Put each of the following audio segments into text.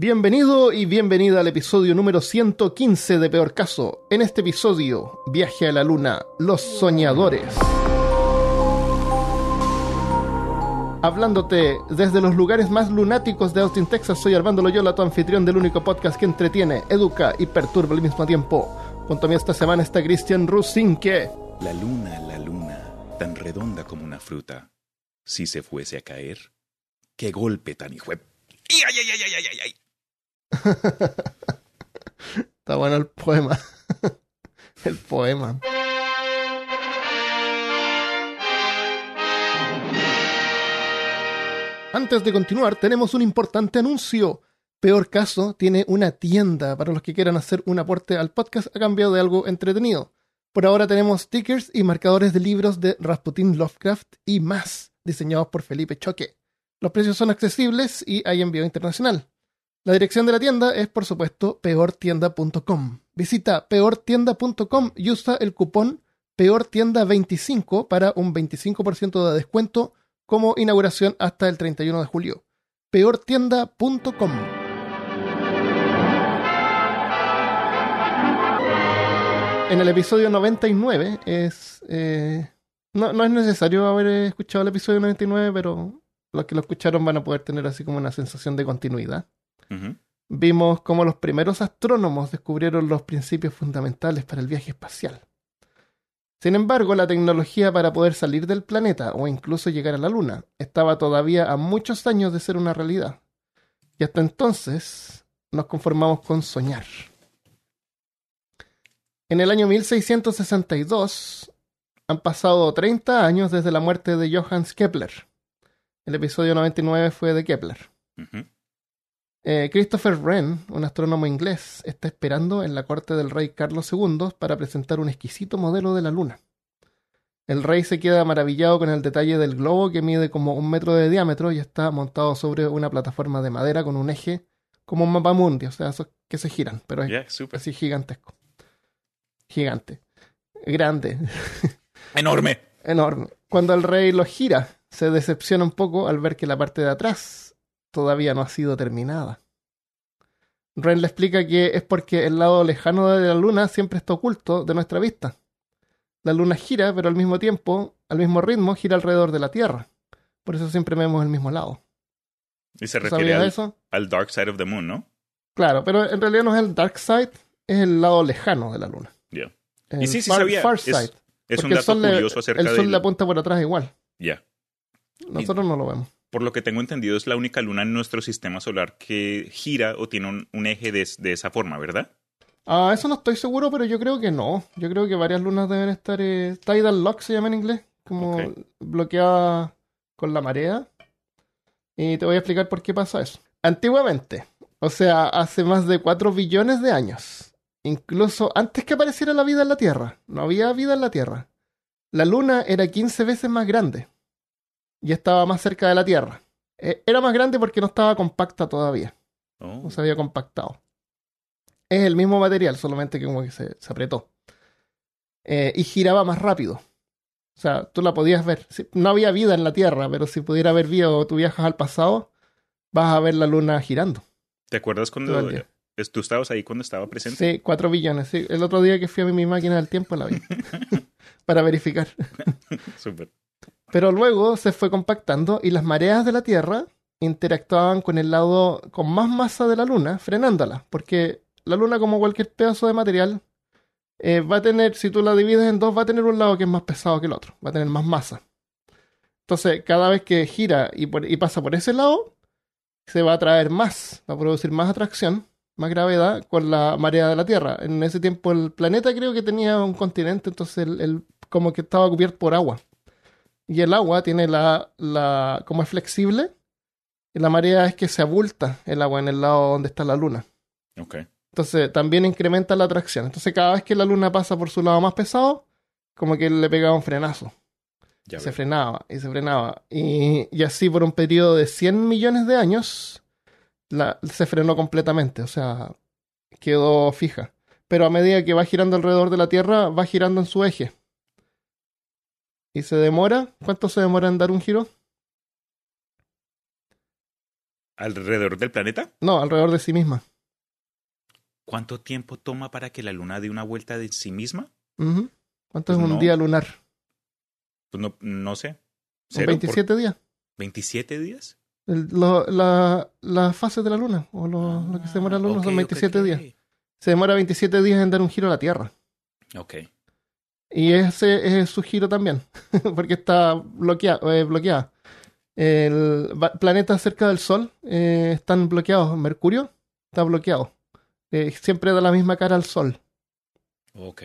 Bienvenido y bienvenida al episodio número 115 de Peor Caso. En este episodio, Viaje a la Luna, Los Soñadores. Hablándote desde los lugares más lunáticos de Austin, Texas, soy Armando Loyola, tu anfitrión del único podcast que entretiene, educa y perturba al mismo tiempo. Junto a mí esta semana está Christian Rusinque. La luna, la luna, tan redonda como una fruta. Si se fuese a caer, qué golpe tan hijo. de- ¡Ay, ay, ay, ay, ay, ay, ay! Está bueno el poema. el poema. Antes de continuar, tenemos un importante anuncio. Peor caso, tiene una tienda para los que quieran hacer un aporte al podcast a cambio de algo entretenido. Por ahora tenemos stickers y marcadores de libros de Rasputin Lovecraft y más, diseñados por Felipe Choque. Los precios son accesibles y hay envío internacional. La dirección de la tienda es, por supuesto, peortienda.com. Visita peortienda.com y usa el cupón peortienda25 para un 25% de descuento como inauguración hasta el 31 de julio. peortienda.com. En el episodio 99 es... eh, no, no es necesario haber escuchado el episodio 99, pero los que lo escucharon van a poder tener así como una sensación de continuidad Vimos cómo los primeros astrónomos descubrieron los principios fundamentales para el viaje espacial. Sin embargo, la tecnología para poder salir del planeta o incluso llegar a la Luna estaba todavía a muchos años de ser una realidad. Y hasta entonces nos conformamos con soñar. En el año 1662 han pasado 30 años desde la muerte de Johannes Kepler. El episodio 99 fue de Kepler. Eh, Christopher Wren, un astrónomo inglés, está esperando en la corte del rey Carlos II para presentar un exquisito modelo de la Luna. El rey se queda maravillado con el detalle del globo que mide como un metro de diámetro y está montado sobre una plataforma de madera con un eje como un mapa mundi, o sea, esos que se giran, pero es súper. así gigantesco. Gigante. Grande. ¡Enorme! enorme. Cuando el rey lo gira, se decepciona un poco al ver que la parte de atrás todavía no ha sido terminada. Ren le explica que es porque el lado lejano de la luna siempre está oculto de nuestra vista. La luna gira, pero al mismo tiempo, al mismo ritmo, gira alrededor de la Tierra. Por eso siempre vemos el mismo lado. Y se ¿Tú refiere ¿Sabías al, eso? al Dark Side of the Moon, ¿no? Claro, pero en realidad no es el dark side, es el lado lejano de la luna. El Y sí, sí far, sabía. far Es- side. Es un el dato le- curioso acerca El sol del... le apunta por atrás igual. Ya. Nosotros no lo vemos. Por lo que tengo entendido, es la única luna en nuestro sistema solar que gira o tiene un, un eje de, de esa forma, ¿verdad? Ah, eso no estoy seguro, pero yo creo que no. Yo creo que varias lunas deben estar. eh, tidal lock se llama en inglés. Como Ok. bloqueadas con la marea. Y te voy a explicar por qué pasa eso. Antiguamente, o sea, hace más de 4 billones de años, incluso antes que apareciera la vida en la Tierra, no había vida en la Tierra. La Luna era 15 veces más grande y estaba más cerca de la Tierra. Eh, Era más grande porque no estaba compacta todavía Oh, no se había compactado. Es el mismo material, solamente que como que se, se apretó. Eh, y giraba más rápido. O sea, tú la podías ver. No había vida en la Tierra, pero si pudiera haber vida o tú viajas al pasado, vas a ver la luna girando. ¿Te acuerdas cuando tú estabas ahí cuando estaba presente? Sí, 4 billones. Sí. El otro día que fui a mi máquina del tiempo la vi. para verificar. Súper. Pero luego se fue compactando y las mareas de la Tierra interactuaban con el lado con más masa de la Luna, frenándola. Porque la Luna, como cualquier pedazo de material, eh, va a tener, si tú la divides en dos, va a tener un lado que es más pesado que el otro, va a tener más masa. Entonces, cada vez que gira y, pasa por ese lado, se va a atraer más, va a producir más atracción, más gravedad con la marea de la Tierra. En ese tiempo el planeta creo que tenía un continente, entonces el- como que estaba cubierto por agua. Y el agua tiene la, la, como es flexible, y la marea es que se abulta el agua en el lado donde está la luna. Ok. Entonces también incrementa la atracción. Entonces cada vez que la luna pasa por su lado más pesado, como que le pegaba un frenazo. Ya se frenaba y se frenaba. Y, y así por un periodo de 100 millones de años, la, se frenó completamente. O sea, quedó fija. Pero a medida que va girando alrededor de la Tierra, va girando en su eje. Y se demora. ¿Cuánto se demora en dar un giro? ¿Alrededor del planeta? No, alrededor de sí misma. ¿Cuánto tiempo toma para que la luna dé una vuelta de sí misma? ¿Cuánto Pues es un no. día lunar? Pues no, no sé. Son ¿Cero? 27 días. ¿Por ¿27 días? El- lo- la, las fases de la luna, o lo, lo que se demora la luna, Ah, son ok, 27 ok. días. Se demora 27 días en dar un giro a la Tierra. Ok. Y ese es su giro también, porque está bloquea- eh, bloqueada. El planeta cerca del Sol eh, están bloqueados. Mercurio está bloqueado. Eh, siempre da la misma cara al Sol. Ok.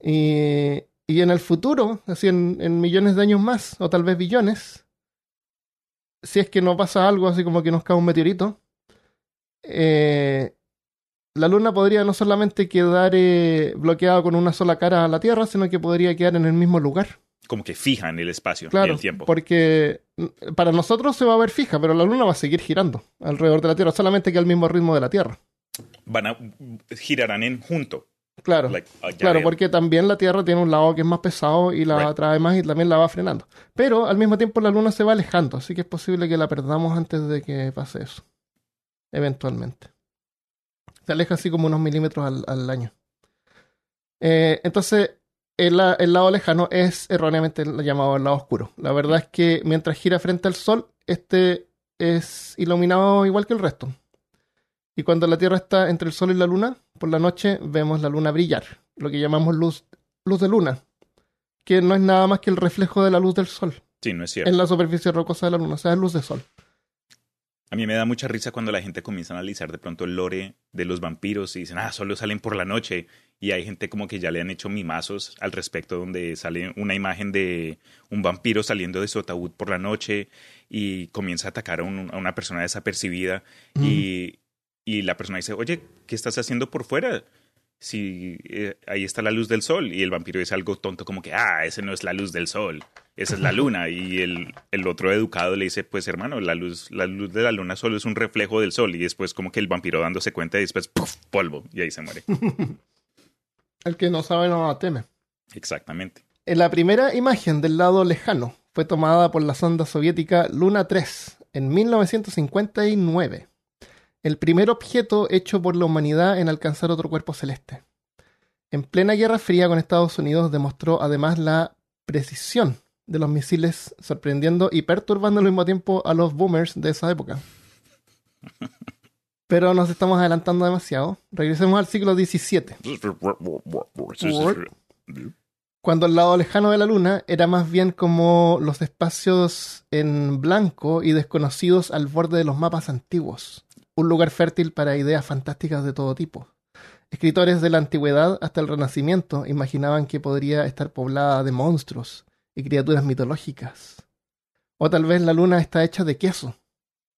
Y, y en el futuro, así en, en millones de años más, o tal vez billones, si es que no pasa algo así como que nos cae un meteorito, eh, la Luna podría no solamente quedar eh, bloqueada con una sola cara a la Tierra, sino que podría quedar en el mismo lugar. Como que fija en el espacio y Claro, el tiempo. porque mm, para nosotros se va a ver fija, pero la Luna va a seguir girando alrededor de la Tierra, solamente que al mismo ritmo de la Tierra. Van a girarán en junto. Claro. Like, ah, Claro, porque también la Tierra tiene un lado que es más pesado y la Right. atrae más y también la va frenando. Pero al mismo tiempo la Luna se va alejando, así que es posible que la perdamos antes de que pase eso. Eventualmente. Se aleja así como unos milímetros al, al año. Eh, entonces, el lado lejano es erróneamente llamado el lado oscuro. La verdad es que mientras gira frente al Sol, este es iluminado igual que el resto. Y cuando la Tierra está entre el Sol y la Luna, por la noche vemos la Luna brillar, lo que llamamos luz, luz de luna, que no es nada más que el reflejo de la luz del Sol Sí, no es cierto. en la superficie rocosa de la Luna, o sea, es luz de Sol. A mí me da mucha risa cuando la gente comienza a analizar de pronto el lore de los vampiros y dicen, ah, solo salen por la noche. Y hay gente como que ya le han hecho mimazos al respecto, donde sale una imagen de un vampiro saliendo de su ataúd por la noche y comienza a atacar a, un- a una persona desapercibida. Y, y la persona dice, oye, ¿qué estás haciendo por fuera? Si eh, ahí está la luz del sol. Y el vampiro dice algo tonto como que, ah, ese no es la luz del sol, esa es la luna. Y el, el otro educado le dice, pues hermano, la luz, la luz de la luna solo es un reflejo del sol. Y después como que el vampiro dándose cuenta y después, ¡puf! polvo. Y ahí se muere. El que no sabe no teme. Exactamente. En la primera imagen del lado lejano fue tomada por la sonda soviética Luna 3 en 1959. El primer objeto hecho por la humanidad en alcanzar otro cuerpo celeste. En plena Guerra Fría con Estados Unidos demostró además la precisión de los misiles, sorprendiendo y perturbando al mismo tiempo a los boomers de esa época. Pero nos estamos adelantando demasiado. Regresemos al siglo XVII. cuando el lado lejano de la Luna era más bien como los espacios en blanco y desconocidos al borde de los mapas antiguos, un lugar fértil para ideas fantásticas de todo tipo. Escritores de la antigüedad hasta el Renacimiento imaginaban que podría estar poblada de monstruos y criaturas mitológicas. O tal vez la Luna está hecha de queso.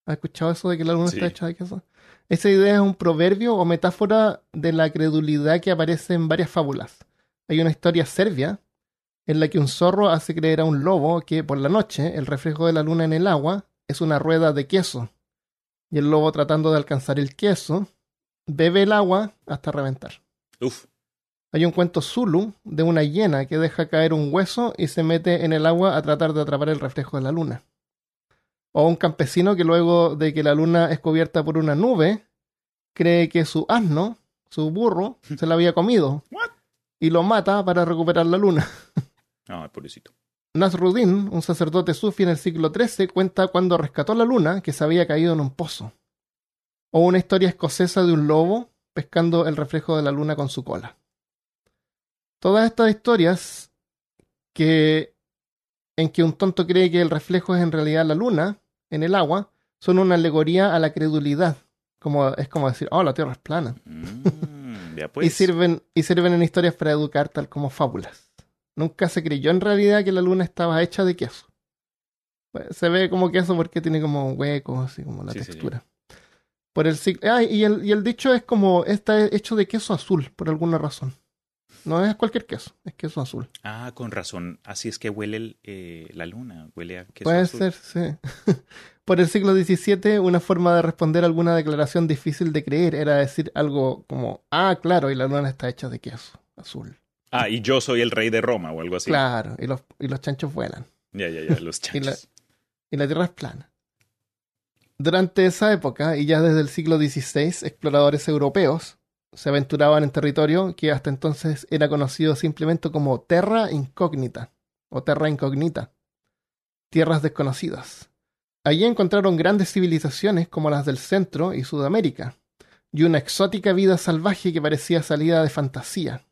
¿Has escuchado eso de que la Luna Sí. está hecha de queso? Esa idea es un proverbio o metáfora de la credulidad que aparece en varias fábulas. Hay una historia serbia en la que un zorro hace creer a un lobo que por la noche el reflejo de la luna en el agua es una rueda de queso. Y el lobo tratando de alcanzar el queso bebe el agua hasta reventar. Uf. Hay un cuento Zulu de una hiena que deja caer un hueso y se mete en el agua a tratar de atrapar el reflejo de la luna. O un campesino que luego de que la luna es cubierta por una nube, cree que su asno, su burro, se la había comido. What? Y lo mata para recuperar la luna. Ay, pobrecito. Nasruddin, un sacerdote sufi en el siglo XIII, cuenta cuando rescató la luna que se había caído en un pozo. O una historia escocesa de un lobo pescando el reflejo de la luna con su cola. Todas estas historias que en que un tonto cree que el reflejo es en realidad la luna en el agua son una alegoría a la credulidad. Como, es como decir, oh, la Tierra es plana. Mm, ya pues. y, sirven, y sirven en historias para educar tal como fábulas. Nunca se creyó en realidad que la luna estaba hecha de queso. Bueno, Se ve como queso porque tiene como huecos, así como la Sí, textura. Por el ah, y el, y el dicho es como, está hecho de queso azul, por alguna razón. No es cualquier queso, es queso azul. Ah, con razón. Así es que huele el, eh, la luna. Huele a queso Puede azul. ser, sí. Por el siglo XVII, una forma de responder a alguna declaración difícil de creer era decir algo como, ah, claro, y la luna está hecha de queso azul. Ah, y yo soy el rey de Roma o algo así. Claro, y los, y los chanchos vuelan. Ya, ya, ya. Los Y la- chanchos. Y la Tierra es plana. Durante esa época, y ya desde el siglo XVI, exploradores europeos se aventuraban en territorio que hasta entonces era conocido simplemente como Terra Incógnita o Terra Incognita, tierras desconocidas. Allí encontraron grandes civilizaciones como las del Centro y Sudamérica, y una exótica vida salvaje que parecía salida de fantasía.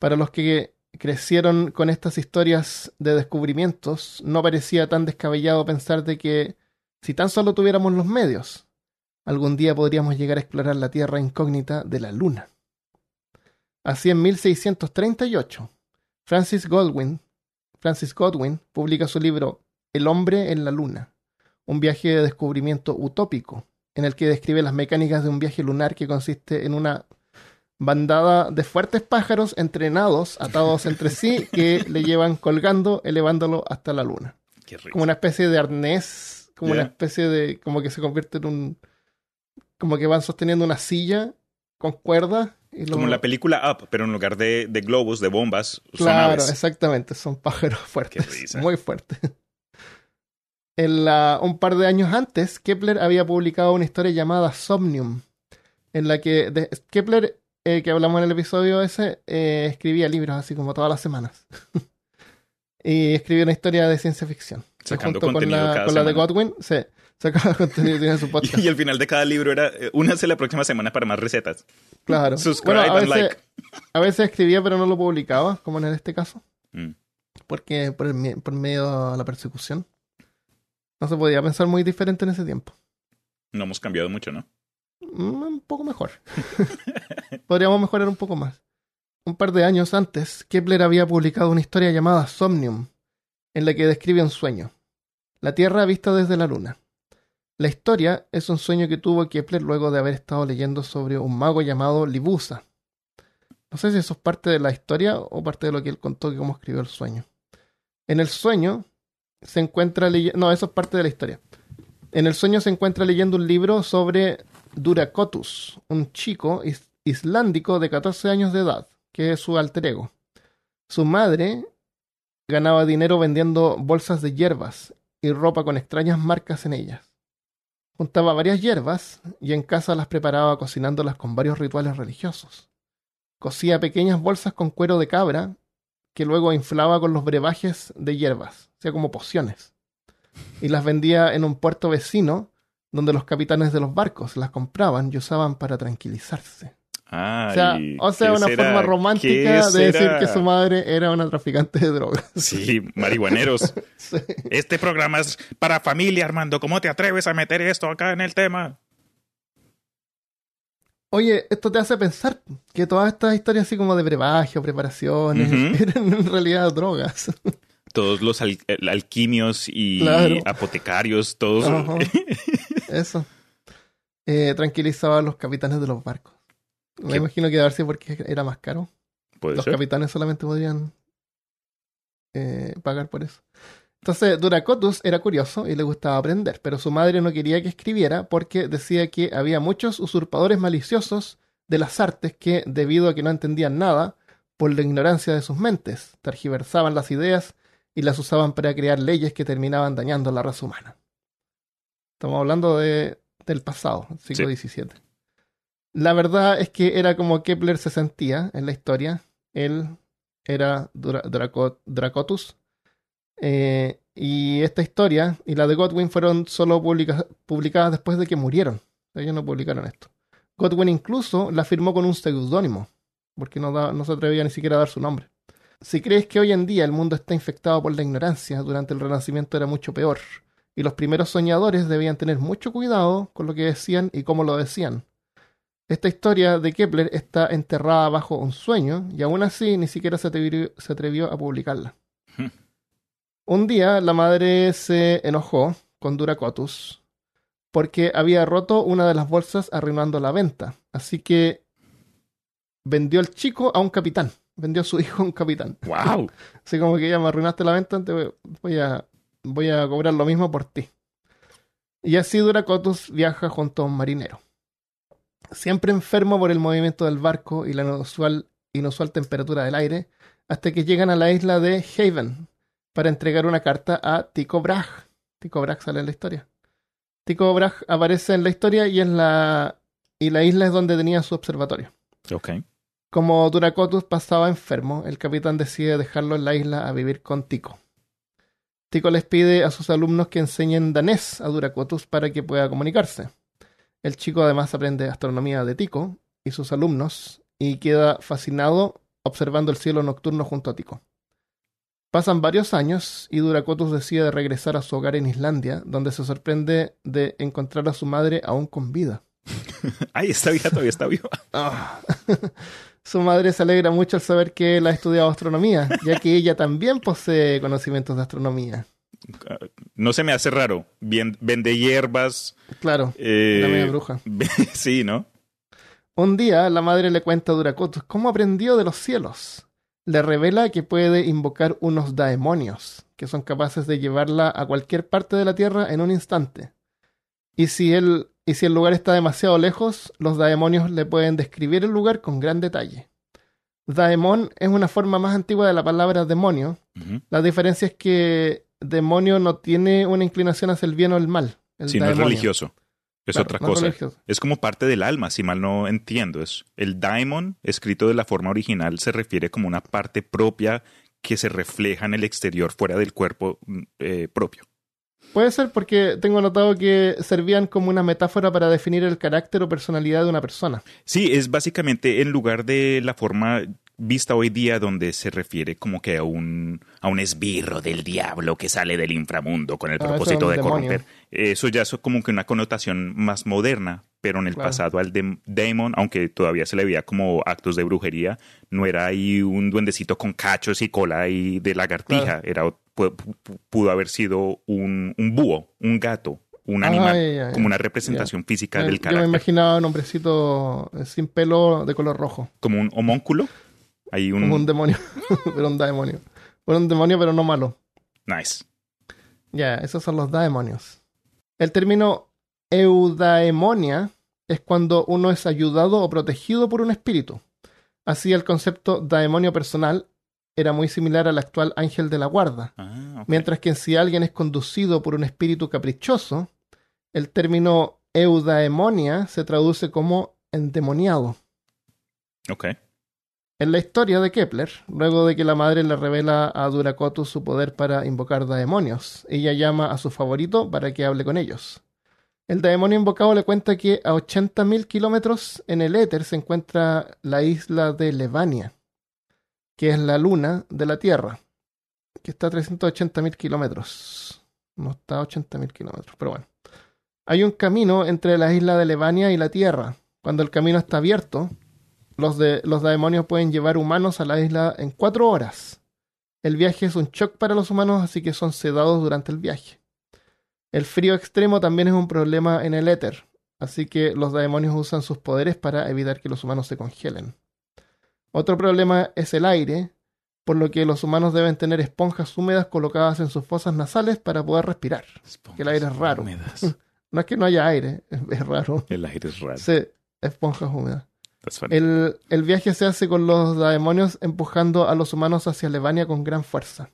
Para los que crecieron con estas historias de descubrimientos, no parecía tan descabellado pensar de que si tan solo tuviéramos los medios, algún día podríamos llegar a explorar la tierra incógnita de la Luna. Así en 1638, Francis Godwin, Francis Godwin publica su libro El hombre en la Luna, un viaje de descubrimiento utópico, en el que describe las mecánicas de un viaje lunar que consiste en una bandada de fuertes pájaros entrenados, atados entre sí, que le llevan colgando, elevándolo hasta la luna. Como una especie de arnés como una especie de. como que se convierte en un. como que van sosteniendo una silla con cuerdas. Y Como en la película Up, pero en lugar de, de globos, de bombas, claro, exactamente, son pájaros fuertes. Muy fuertes. En la, un par de años antes, Kepler había publicado una historia llamada Somnium, en la que Kepler, eh, que hablamos en el episodio ese, eh, escribía libros así como todas las semanas. y escribió una historia de ciencia ficción. Sacando contenido con la, con la de Godwin, sí, sacaba contenido en su podcast. y, el final de cada libro era, eh, únase la próxima semana para más recetas. Claro. Subscribe a veces, like. A veces escribía pero no lo publicaba, como en este caso. Mm. Porque por, el, por medio de la persecución. No se podía pensar muy diferente en ese tiempo. No hemos cambiado mucho, ¿no? Mm, un poco mejor. Podríamos mejorar un poco más. Un par de años antes, Kepler había publicado una historia llamada Somnium, en la que describe un sueño. La Tierra vista desde la Luna. La historia es un sueño que tuvo Kepler luego de haber estado leyendo sobre un mago llamado Libusa. No sé si eso es parte de la historia o parte de lo que él contó que cómo escribió el sueño. En el sueño se encuentra leyendo... No, eso es parte de la historia. En el sueño se encuentra leyendo un libro sobre Duracotus, un chico islandico de 14 años de edad, que es su alter ego. Su madre ganaba dinero vendiendo bolsas de hierbas y ropa con extrañas marcas en ellas. Juntaba varias hierbas y en casa las preparaba cocinándolas con varios rituales religiosos. Cosía pequeñas bolsas con cuero de cabra que luego inflaba con los brebajes de hierbas, o sea, como pociones, y las vendía en un puerto vecino donde los capitanes de los barcos las compraban y usaban para tranquilizarse o sea, o sea una forma romántica de decir que su madre era una traficante de drogas. Sí, marihuaneros. Este programa es para familia, Armando. ¿Cómo te atreves a meter esto acá en el tema? Oye, esto te hace pensar que todas estas historias así como de brebaje o preparaciones eran en realidad drogas. Todos los alquimios y apotecarios, todos. Eso. Eh, tranquilizaba a los capitanes de los barcos. Me imagino que darse porque era más caro. Los capitanes solamente podrían eh, pagar por eso. Entonces, Duracotus era curioso y le gustaba aprender, pero su madre no quería que escribiera porque decía que había muchos usurpadores maliciosos de las artes que, debido a que no entendían nada, por la ignorancia de sus mentes, tergiversaban las ideas y las usaban para crear leyes que terminaban dañando la raza humana. Estamos hablando de, del pasado, siglo XVII. La verdad es que era como Kepler se sentía en la historia. Él era Dracotus. Eh, y esta historia y la de Godwin fueron solo publicadas después de que murieron. Ellos no publicaron esto. Godwin incluso la firmó con un seudónimo, porque no, no se atrevía ni siquiera a dar su nombre. Si crees que hoy en día el mundo está infectado por la ignorancia, durante el Renacimiento era mucho peor, y los primeros soñadores debían tener mucho cuidado con lo que decían y cómo lo decían, esta historia de Kepler está enterrada bajo un sueño y aún así ni siquiera se atrevió, a publicarla. Hmm. Un día la madre se enojó con Duracotus porque había roto una de las bolsas arruinando la venta. Así que vendió al chico a un capitán. Vendió a su hijo a un capitán. ¡Wow! Así como que ya me arruinaste la venta, te voy a, voy a cobrar lo mismo por ti. Y así Duracotus viaja junto a un marinero siempre enfermo por el movimiento del barco y la inusual, inusual temperatura del aire, hasta que llegan a la isla de Haven para entregar una carta a Tycho Brahe. Tycho Brahe sale en la historia. Tycho Brahe aparece en la historia y, es la, y la isla es donde tenía su observatorio. Ok. Como Duracotus pasaba enfermo, el capitán decide dejarlo en la isla a vivir con Tycho. Tycho les pide a sus alumnos que enseñen danés a Duracotus para que pueda comunicarse. El chico además aprende astronomía de Tycho y sus alumnos y queda fascinado observando el cielo nocturno junto a Tycho. Pasan varios años y Duracotus decide regresar a su hogar en Islandia, donde se sorprende de encontrar a su madre aún con vida. Ay, está viva, todavía está viva. Su madre se alegra mucho al saber que él ha estudiado astronomía, ya que ella también posee conocimientos de astronomía. No se me hace raro. Bien, vende hierbas. Claro, eh, la media bruja. Sí, ¿no? Un día la madre le cuenta a Duracotus cómo aprendió de los cielos. Le revela que puede invocar unos daemonios, que son capaces de llevarla a cualquier parte de la Tierra en un instante. Y si él y si el lugar está demasiado lejos, los daemonios le pueden describir el lugar con gran detalle. Daemon es una forma más antigua de la palabra demonio. La diferencia es que demonio no tiene una inclinación hacia el bien o el mal. El Sí, no es religioso. Es Claro, otra no cosa. Es como parte del alma, si mal no entiendo. Es el daemon, escrito de la forma original, se refiere como una parte propia que se refleja en el exterior, fuera del cuerpo mm, eh, propio. Puede ser porque tengo notado que servían como una metáfora para definir el carácter o personalidad de una persona. Sí, es básicamente en lugar de la forma vista hoy día donde se refiere como que a un, a un esbirro del diablo que sale del inframundo con el Ah, propósito de demonio. corromper. Eso ya es como que una connotación más moderna, pero en el Claro. pasado al dem- demon, aunque todavía se le veía como actos de brujería, no era ahí un duendecito con cachos y cola y de lagartija, era pu- pu- pudo haber sido un, un búho, un gato, un animal, como una representación física Eh, del Yo me carácter, imaginaba un hombrecito eh, sin pelo de color rojo. como un homónculo. Hay un, Como un demonio. pero un daemonio. Bueno, un demonio, pero no malo. nice. Ya, esos son los daemonios. El término eudaemonia es cuando uno es ayudado o protegido por un espíritu. Así el concepto daemonio personal era muy similar al actual ángel de la guarda. Ah. Mientras que si alguien es conducido por un espíritu caprichoso, el término eudaemonia se traduce como endemoniado. Ok. En la historia de Kepler, luego de que la madre le revela a Duracotus su poder para invocar daemonios, ella llama a su favorito para que hable con ellos. El daemonio invocado le cuenta que a 80.000 kilómetros en el éter se encuentra la isla de Levania, que es la luna de la Tierra, que está a 380.000 kilómetros. No está a 80.000 kilómetros, pero bueno. Hay un camino entre la isla de Levania y la Tierra. Cuando el camino está abierto, los, de, los demonios pueden llevar humanos a la isla en cuatro horas. El viaje es un shock para los humanos, así que son sedados durante el viaje. El frío extremo también es un problema en el éter, así que los demonios usan sus poderes para evitar que los humanos se congelen. Otro problema es el aire, por lo que los humanos deben tener esponjas húmedas colocadas en sus fosas nasales para poder respirar. Que el aire es raro. Húmedas. No es que no haya aire, es, raro. El aire es raro. Sí, esponjas húmedas. El, el viaje se hace con los demonios empujando a los humanos hacia Levania con gran fuerza.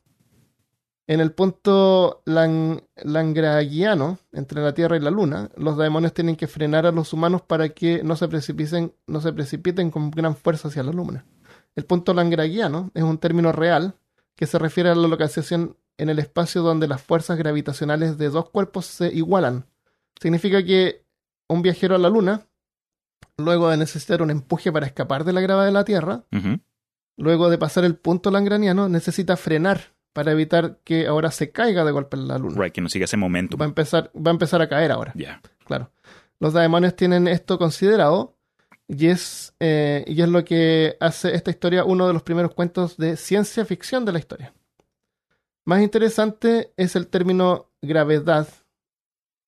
En el punto lang- langragiano, entre la Tierra y la Luna, los demonios tienen que frenar a los humanos para que no se precipiten, no se precipiten con gran fuerza hacia la Luna. El punto langragiano es un término real que se refiere a la localización en el espacio donde las fuerzas gravitacionales de dos cuerpos se igualan. Significa que un viajero a la Luna luego de necesitar un empuje para escapar de la gravedad de la Tierra, luego de pasar el punto langraniano, necesita frenar para evitar que ahora se caiga de golpe en la luna. Right, que no siga ese momentum. Va a empezar, va a empezar a caer ahora, Ya. claro. Los demonios tienen esto considerado y es, eh, y es lo que hace esta historia uno de los primeros cuentos de ciencia ficción de la historia. Más interesante es el término gravedad,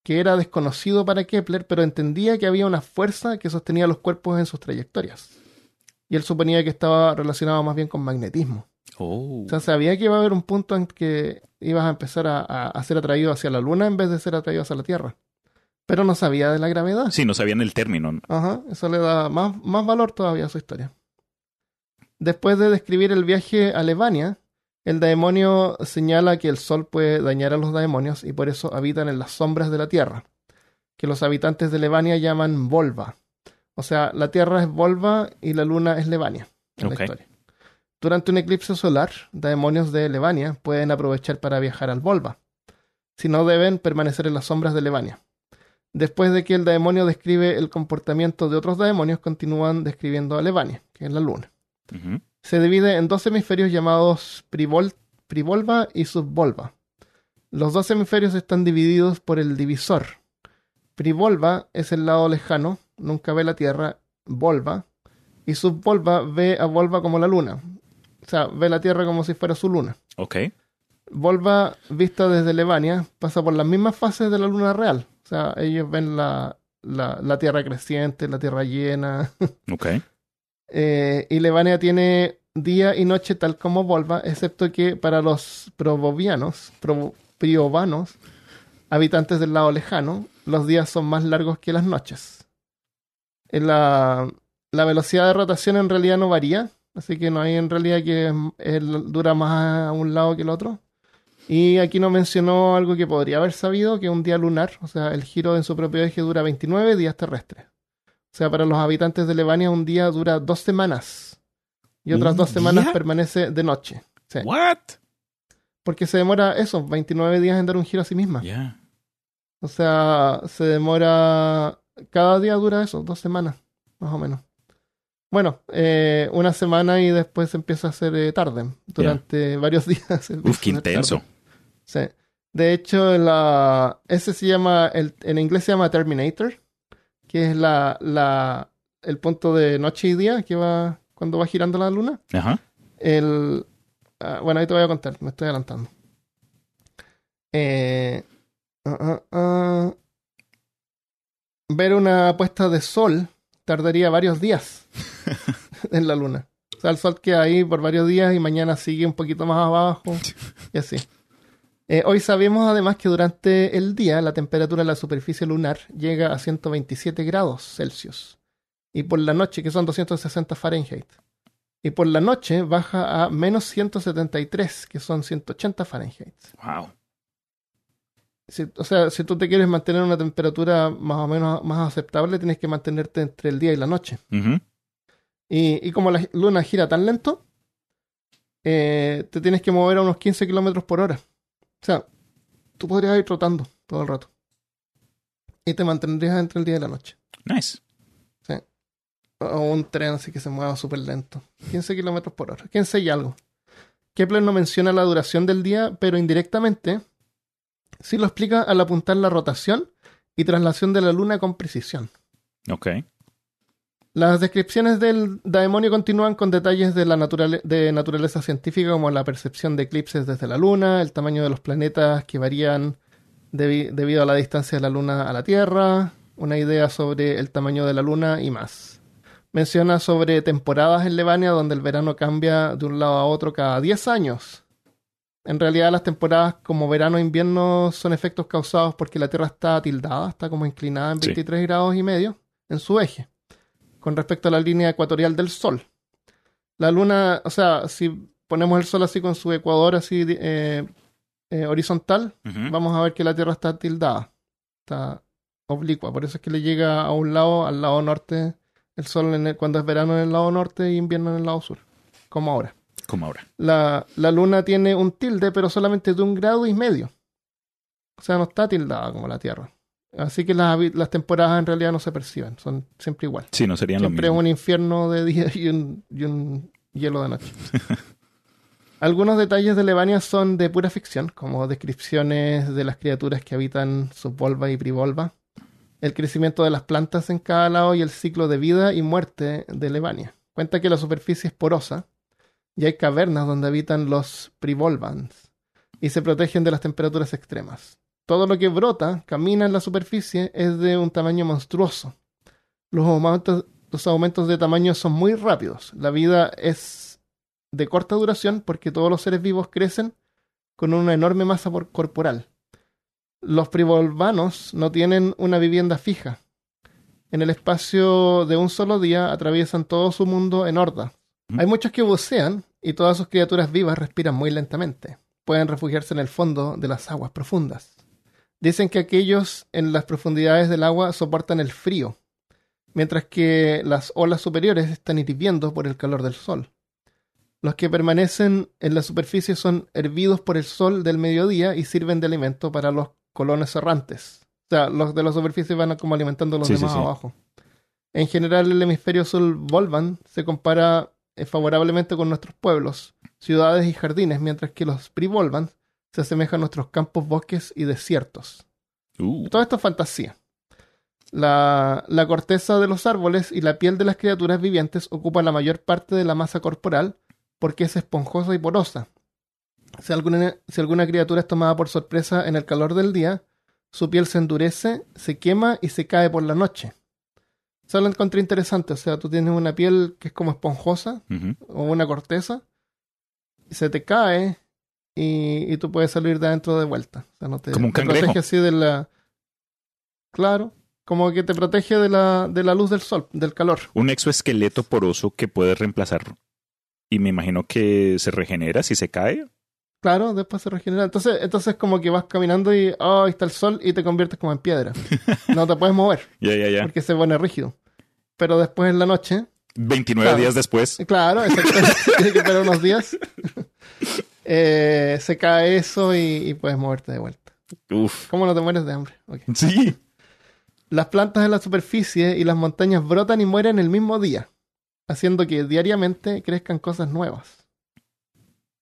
que era desconocido para Kepler, pero entendía que había una fuerza que sostenía los cuerpos en sus trayectorias. Y él suponía que estaba relacionado más bien con magnetismo. Oh. O sea, sabía que iba a haber un punto en que ibas a empezar a, a- a ser atraído hacia la Luna en vez de ser atraído hacia la Tierra. Pero no sabía de la gravedad. Sí, no sabían el término. Ajá, eso le da más, más valor todavía a su historia. Después de describir el viaje a Levania, el demonio señala que el sol puede dañar a los demonios y por eso habitan en las sombras de la tierra. que los habitantes de Levania llaman Volva. O sea, la Tierra es Volva y la Luna es Levania en la historia. Durante un eclipse solar, demonios de Levania pueden aprovechar para viajar al Volva. Si no, deben permanecer en las sombras de Levania. Después de que el demonio describe el comportamiento de otros demonios, continúan describiendo a Levania, que es la Luna. Se divide en dos hemisferios llamados privol- privolva y subvolva. Los dos hemisferios están divididos por el divisor. Privolva es el lado lejano, nunca ve la Tierra, volva, y subvolva ve a volva como la luna. O sea, ve la Tierra como si fuera su luna. Ok. Volva, vista desde Levania, pasa por las mismas fases de la luna real. O sea, ellos ven la, la, la Tierra creciente, la Tierra llena. Ok. Eh, y Levania tiene día y noche tal como Volva, excepto que para los probovianos, pro- habitantes del lado lejano, los días son más largos que las noches. En la, la velocidad de rotación en realidad no varía, así que no hay en realidad que el- dura más a un lado que el otro. Y aquí no mencionó algo que podría haber sabido, que un día lunar, o sea, el giro en su propio eje dura 29 días terrestres. O sea, para los habitantes de Levania un día dura dos semanas. Y otras ¿Un dos semanas permanece de noche. Sí. What? Porque se demora eso, 29 días en dar un giro a sí misma. O sea, se demora... Cada día dura eso, dos semanas, más o menos. Bueno, eh, una semana y después empieza a ser eh, tarde. Durante varios días. Uf, qué intenso. Sí. De hecho, la, ese se llama, el, en inglés se llama Terminator, que es la, la, el punto de noche y día que va cuando va girando la luna. Ajá. El, ah, bueno, ahí te voy a contar, me estoy adelantando. Eh, ah, ah. ver una puesta de sol tardaría varios días en la luna. O sea, el sol queda ahí por varios días y mañana sigue un poquito más abajo y así. Eh, hoy sabemos además que durante el día la temperatura de la superficie lunar llega a 127 grados Celsius. Y por la noche, que son 260 Fahrenheit. Y por la noche baja a menos 173, que son 180 Fahrenheit. Wow. Si- o sea, si tú te quieres mantener una temperatura más o menos más aceptable, tienes que mantenerte entre el día y la noche. Y, y como la luna gira tan lento, eh, te tienes que mover a unos 15 kilómetros por hora. O sea, tú podrías ir trotando todo el rato. Y te mantendrías entre el día y la noche. Nice. O un tren así que se mueva súper lento. 15 kilómetros por hora. 15 y algo. Kepler no menciona la duración del día, pero indirectamente sí lo explica al apuntar la rotación y traslación de la luna con precisión. Ok. Las descripciones del demonio continúan con detalles de, la naturale- de naturaleza científica como la percepción de eclipses desde la Luna, el tamaño de los planetas que varían debi- debido a la distancia de la Luna a la Tierra, una idea sobre el tamaño de la Luna y más. Menciona sobre temporadas en Levania donde el verano cambia de un lado a otro cada 10 años. En realidad las temporadas como verano e invierno son efectos causados porque la Tierra está tildada, está como inclinada en Sí. 23 grados y medio en su eje con respecto a la línea ecuatorial del Sol. La Luna, o sea, si ponemos el Sol así con su ecuador así eh, eh, horizontal, vamos a ver que la Tierra está tildada, está oblicua. Por eso es que le llega a un lado, al lado norte, el Sol en el- cuando es verano en el lado norte y invierno en el lado sur, como ahora. Como ahora. La, la Luna tiene un tilde, pero solamente de un grado y medio. O sea, no está tildada como la Tierra. Así que las, temporadas en realidad no se perciben, son siempre igual. Sí, no serían lo Siempre es mismo. un infierno de día y un, y un hielo de noche. Algunos detalles de Levania son de pura ficción, como descripciones de las criaturas que habitan subvolva y privolva, el crecimiento de las plantas en cada lado y el ciclo de vida y muerte de Levania. Cuenta que la superficie es porosa y hay cavernas donde habitan los privolvans y se protegen de las temperaturas extremas. Todo lo que brota, camina en la superficie, es de un tamaño monstruoso. Los aumentos, los aumentos de tamaño son muy rápidos. La vida es de corta duración porque todos los seres vivos crecen con una enorme masa por- corporal. Los privolvanos no tienen una vivienda fija. En el espacio de un solo día atraviesan todo su mundo en horda. Hay muchos que bucean y todas sus criaturas vivas respiran muy lentamente. Pueden refugiarse en el fondo de las aguas profundas. Dicen que aquellos en las profundidades del agua soportan el frío, mientras que las olas superiores están hirviendo por el calor del sol. Los que permanecen en la superficie son hervidos por el sol del mediodía y sirven de alimento para los colones errantes. O sea, los de la superficie van como alimentando a los Sí, demás sí. abajo. En general, el hemisferio sur Volvan se compara favorablemente con nuestros pueblos, ciudades y jardines, mientras que los Privolvan se asemejan a nuestros campos, bosques y desiertos. Uh, Todo esto es fantasía. La, la corteza de los árboles y la piel de las criaturas vivientes ocupa la mayor parte de la masa corporal porque es esponjosa y porosa. Si alguna, si alguna criatura es tomada por sorpresa en el calor del día, su piel se endurece, se quema y se cae por la noche. Eso lo encontré interesante. O sea, tú tienes una piel que es como esponjosa o una corteza, y se te cae y, y tú puedes salir de adentro de vuelta. O sea, no te, Como un te protege así de la. Claro, como que te protege de la, de la luz del sol, del calor. Un exoesqueleto poroso que puede reemplazar. Y me imagino que se regenera si se cae. Claro, después se regenera. Entonces, entonces como que vas caminando y oh, ahí está el sol y te conviertes como en piedra. No te puedes mover Ya, ya, ya. porque se pone rígido. Pero después en la noche, 29 Claro. días después. claro, exactamente, tienes que esperar unos días. Eh, se cae eso y, y puedes moverte de vuelta. Uf. ¿Cómo no te mueres de hambre? Sí. Las plantas en la superficie y las montañas brotan y mueren el mismo día, haciendo que diariamente crezcan cosas nuevas.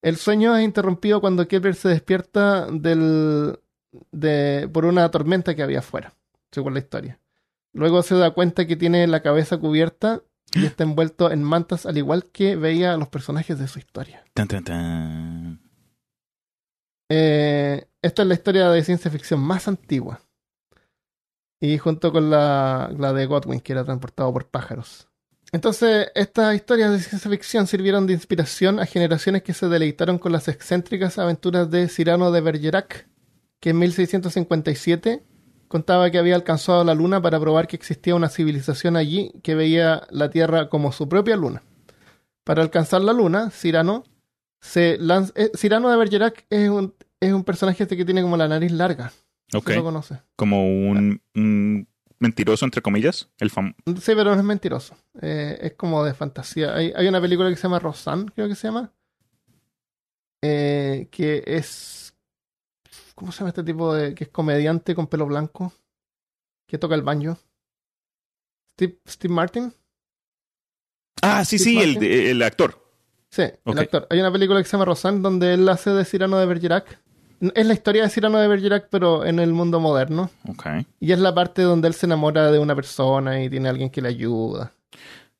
El sueño es interrumpido cuando Kepler se despierta del, de, por una tormenta que había afuera, según la historia. Luego se da cuenta que tiene la cabeza cubierta y está envuelto en mantas al igual que veía a los personajes de su historia. Tan, tan, tan. Eh, esta es la historia de ciencia ficción más antigua. Y junto con la, la de Godwin, que era transportado por pájaros. Entonces, estas historias de ciencia ficción sirvieron de inspiración a generaciones que se deleitaron con las excéntricas aventuras de Cyrano de Bergerac, que en 1657 contaba que había alcanzado la luna para probar que existía una civilización allí que veía la Tierra como su propia luna. Para alcanzar la luna, Cyrano se lanza. eh, Cyrano de Bergerac es un, es un personaje este que tiene como la nariz larga. Ok. ¿Sí lo conoce? Como un, un mentiroso, entre comillas. El fam Sí, pero no es mentiroso. Eh, es como de fantasía. Hay, hay una película que se llama Rosanne, creo que se llama. eh, que es. ¿Cómo se llama este tipo de. que es comediante con pelo blanco? Que toca el banjo. Steve, Steve Martin. Ah, sí, sí, el, el actor. Sí, el actor. Hay una película que se llama Rosanne donde él hace de Cyrano de Bergerac. Es la historia de Cyrano de Bergerac, pero en el mundo moderno. Ok. Y es la parte donde él se enamora de una persona y tiene alguien que le ayuda.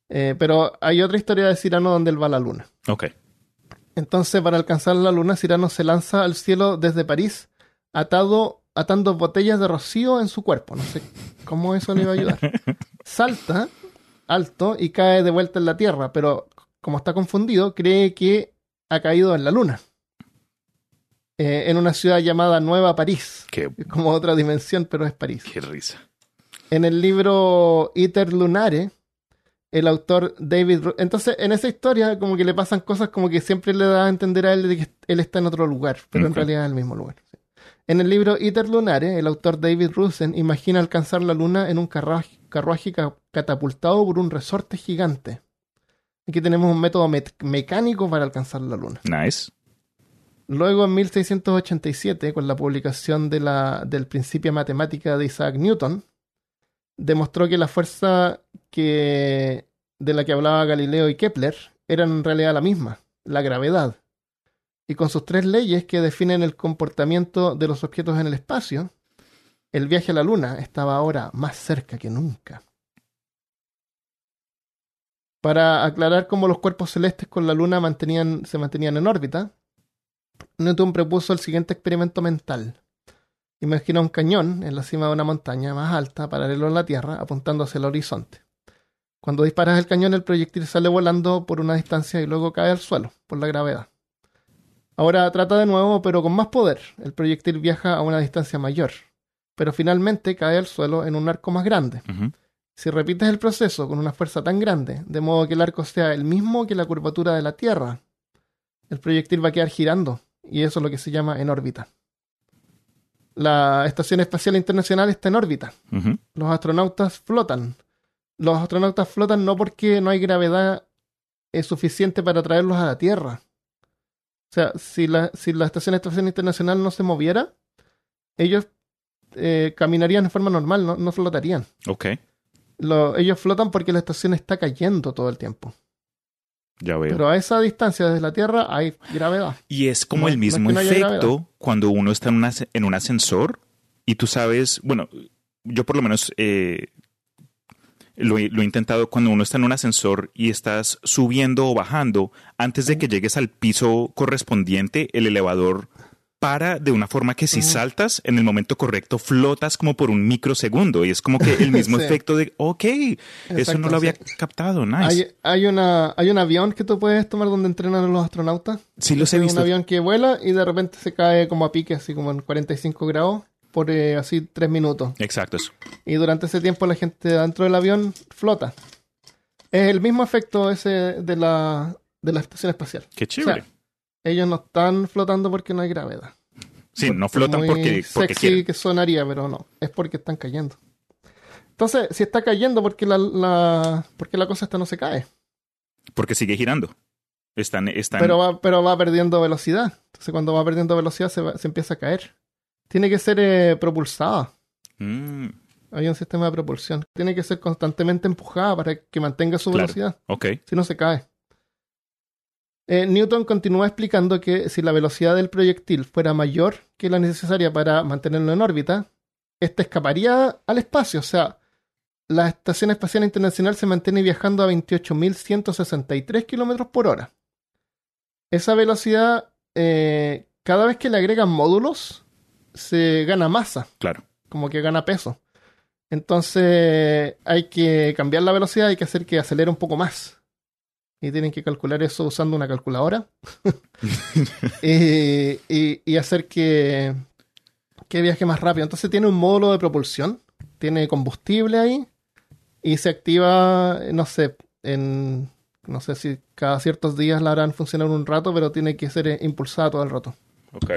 Eh, pero hay otra historia de Cyrano donde él va a la luna. Ok. Entonces, para alcanzar la luna, Cyrano se lanza al cielo desde París, atado, atando botellas de rocío en su cuerpo. No sé cómo eso le iba a ayudar. Salta alto y cae de vuelta en la Tierra, pero como está confundido, cree que ha caído en la luna. Eh, en una ciudad llamada Nueva París. Qué, Es como otra dimensión, pero es París. qué risa. En el libro Iter Lunare, el autor David... Ru- Entonces, en esa historia, como que le pasan cosas como que siempre le da a entender a él de que él está en otro lugar, pero en realidad es el mismo lugar. sí. En el libro Iter Lunare, el autor David Rusen imagina alcanzar la luna en un carruaje, carruaje ca- catapultado por un resorte gigante. Aquí tenemos un método mecánico para alcanzar la luna. Nice. Luego, en 1687, con la publicación del Principia Matemática de Isaac Newton, demostró que la fuerza que, de la que hablaba Galileo y Kepler era en realidad la misma, la gravedad. Y con sus tres leyes que definen el comportamiento de los objetos en el espacio, el viaje a la Luna estaba ahora más cerca que nunca. Para aclarar cómo los cuerpos celestes con la Luna mantenían, se mantenían en órbita, Newton propuso el siguiente experimento mental. Imagina un cañón en la cima de una montaña más alta, paralelo a la Tierra, apuntando hacia el horizonte. Cuando disparas el cañón, el proyectil sale volando por una distancia y luego cae al suelo, por la gravedad. Ahora trata de nuevo, pero con más poder. El proyectil viaja a una distancia mayor, pero finalmente cae al suelo en un arco más grande. Si repites el proceso con una fuerza tan grande, de modo que el arco sea el mismo que la curvatura de la Tierra, el proyectil va a quedar girando, y eso es lo que se llama en órbita. la Estación Espacial Internacional está en órbita. Los astronautas flotan. Los astronautas flotan no porque no hay gravedad eh, suficiente para traerlos a la Tierra. O sea, si la, si la Estación Espacial Internacional no se moviera, ellos eh, caminarían de forma normal, no, no flotarían. Ok, Lo- ellos flotan porque la estación está cayendo todo el tiempo. Ya veo. Pero a esa distancia desde la Tierra hay gravedad. Y es como No- el no es mismo que no haya efecto cuando uno está en, una- en un ascensor y tú sabes, bueno, yo por lo menos eh, lo, lo he intentado cuando uno está en un ascensor y estás subiendo o bajando, antes de que llegues al piso correspondiente, el elevador para de una forma que si Ujú. saltas en el momento correcto flotas como por un microsegundo y es como que el mismo Sí. efecto de, ok, eso no lo había sí. captado, nice. Hay, hay, una, hay un avión que tú puedes tomar donde entrenan a los astronautas. sí los he visto. Un avión que vuela y de repente se cae como a pique, así como en 45 grados, por eh, así tres minutos. Exacto, eso. Y durante ese tiempo la gente dentro del avión flota. Es el mismo efecto ese de la, de la estación espacial. Qué chévere. Ellos no están flotando porque no hay gravedad. sí, Por- no por flotan muy porque, porque sexy quieren. que sonaría, pero no. Es porque están cayendo. Entonces, si está cayendo, porque la, la, porque la cosa esta no se cae? Porque sigue girando. Están, están. Pero va, pero va perdiendo velocidad. Entonces, cuando va perdiendo velocidad, se, va- se empieza a caer. Tiene que ser eh, propulsada. Mm, Hay un sistema de propulsión. Tiene que ser constantemente empujada para que mantenga su Claro. velocidad. ok. Si no, se cae. Eh, Newton continúa explicando que si la velocidad del proyectil fuera mayor que la necesaria para mantenerlo en órbita, éste escaparía al espacio. O sea, la Estación Espacial Internacional se mantiene viajando a 28.163 kilómetros por hora. Esa velocidad, eh, cada vez que le agregan módulos, se gana masa Claro. como que gana peso. Entonces hay que cambiar la velocidad, hay que hacer que acelere un poco más. Y tienen que calcular eso usando una calculadora. y, y- y hacer que, que viaje más rápido. Entonces tiene un módulo de propulsión, tiene combustible ahí y se activa, no sé, en no sé si cada ciertos días la harán funcionar un rato, pero tiene que ser eh, impulsada todo el rato Ok.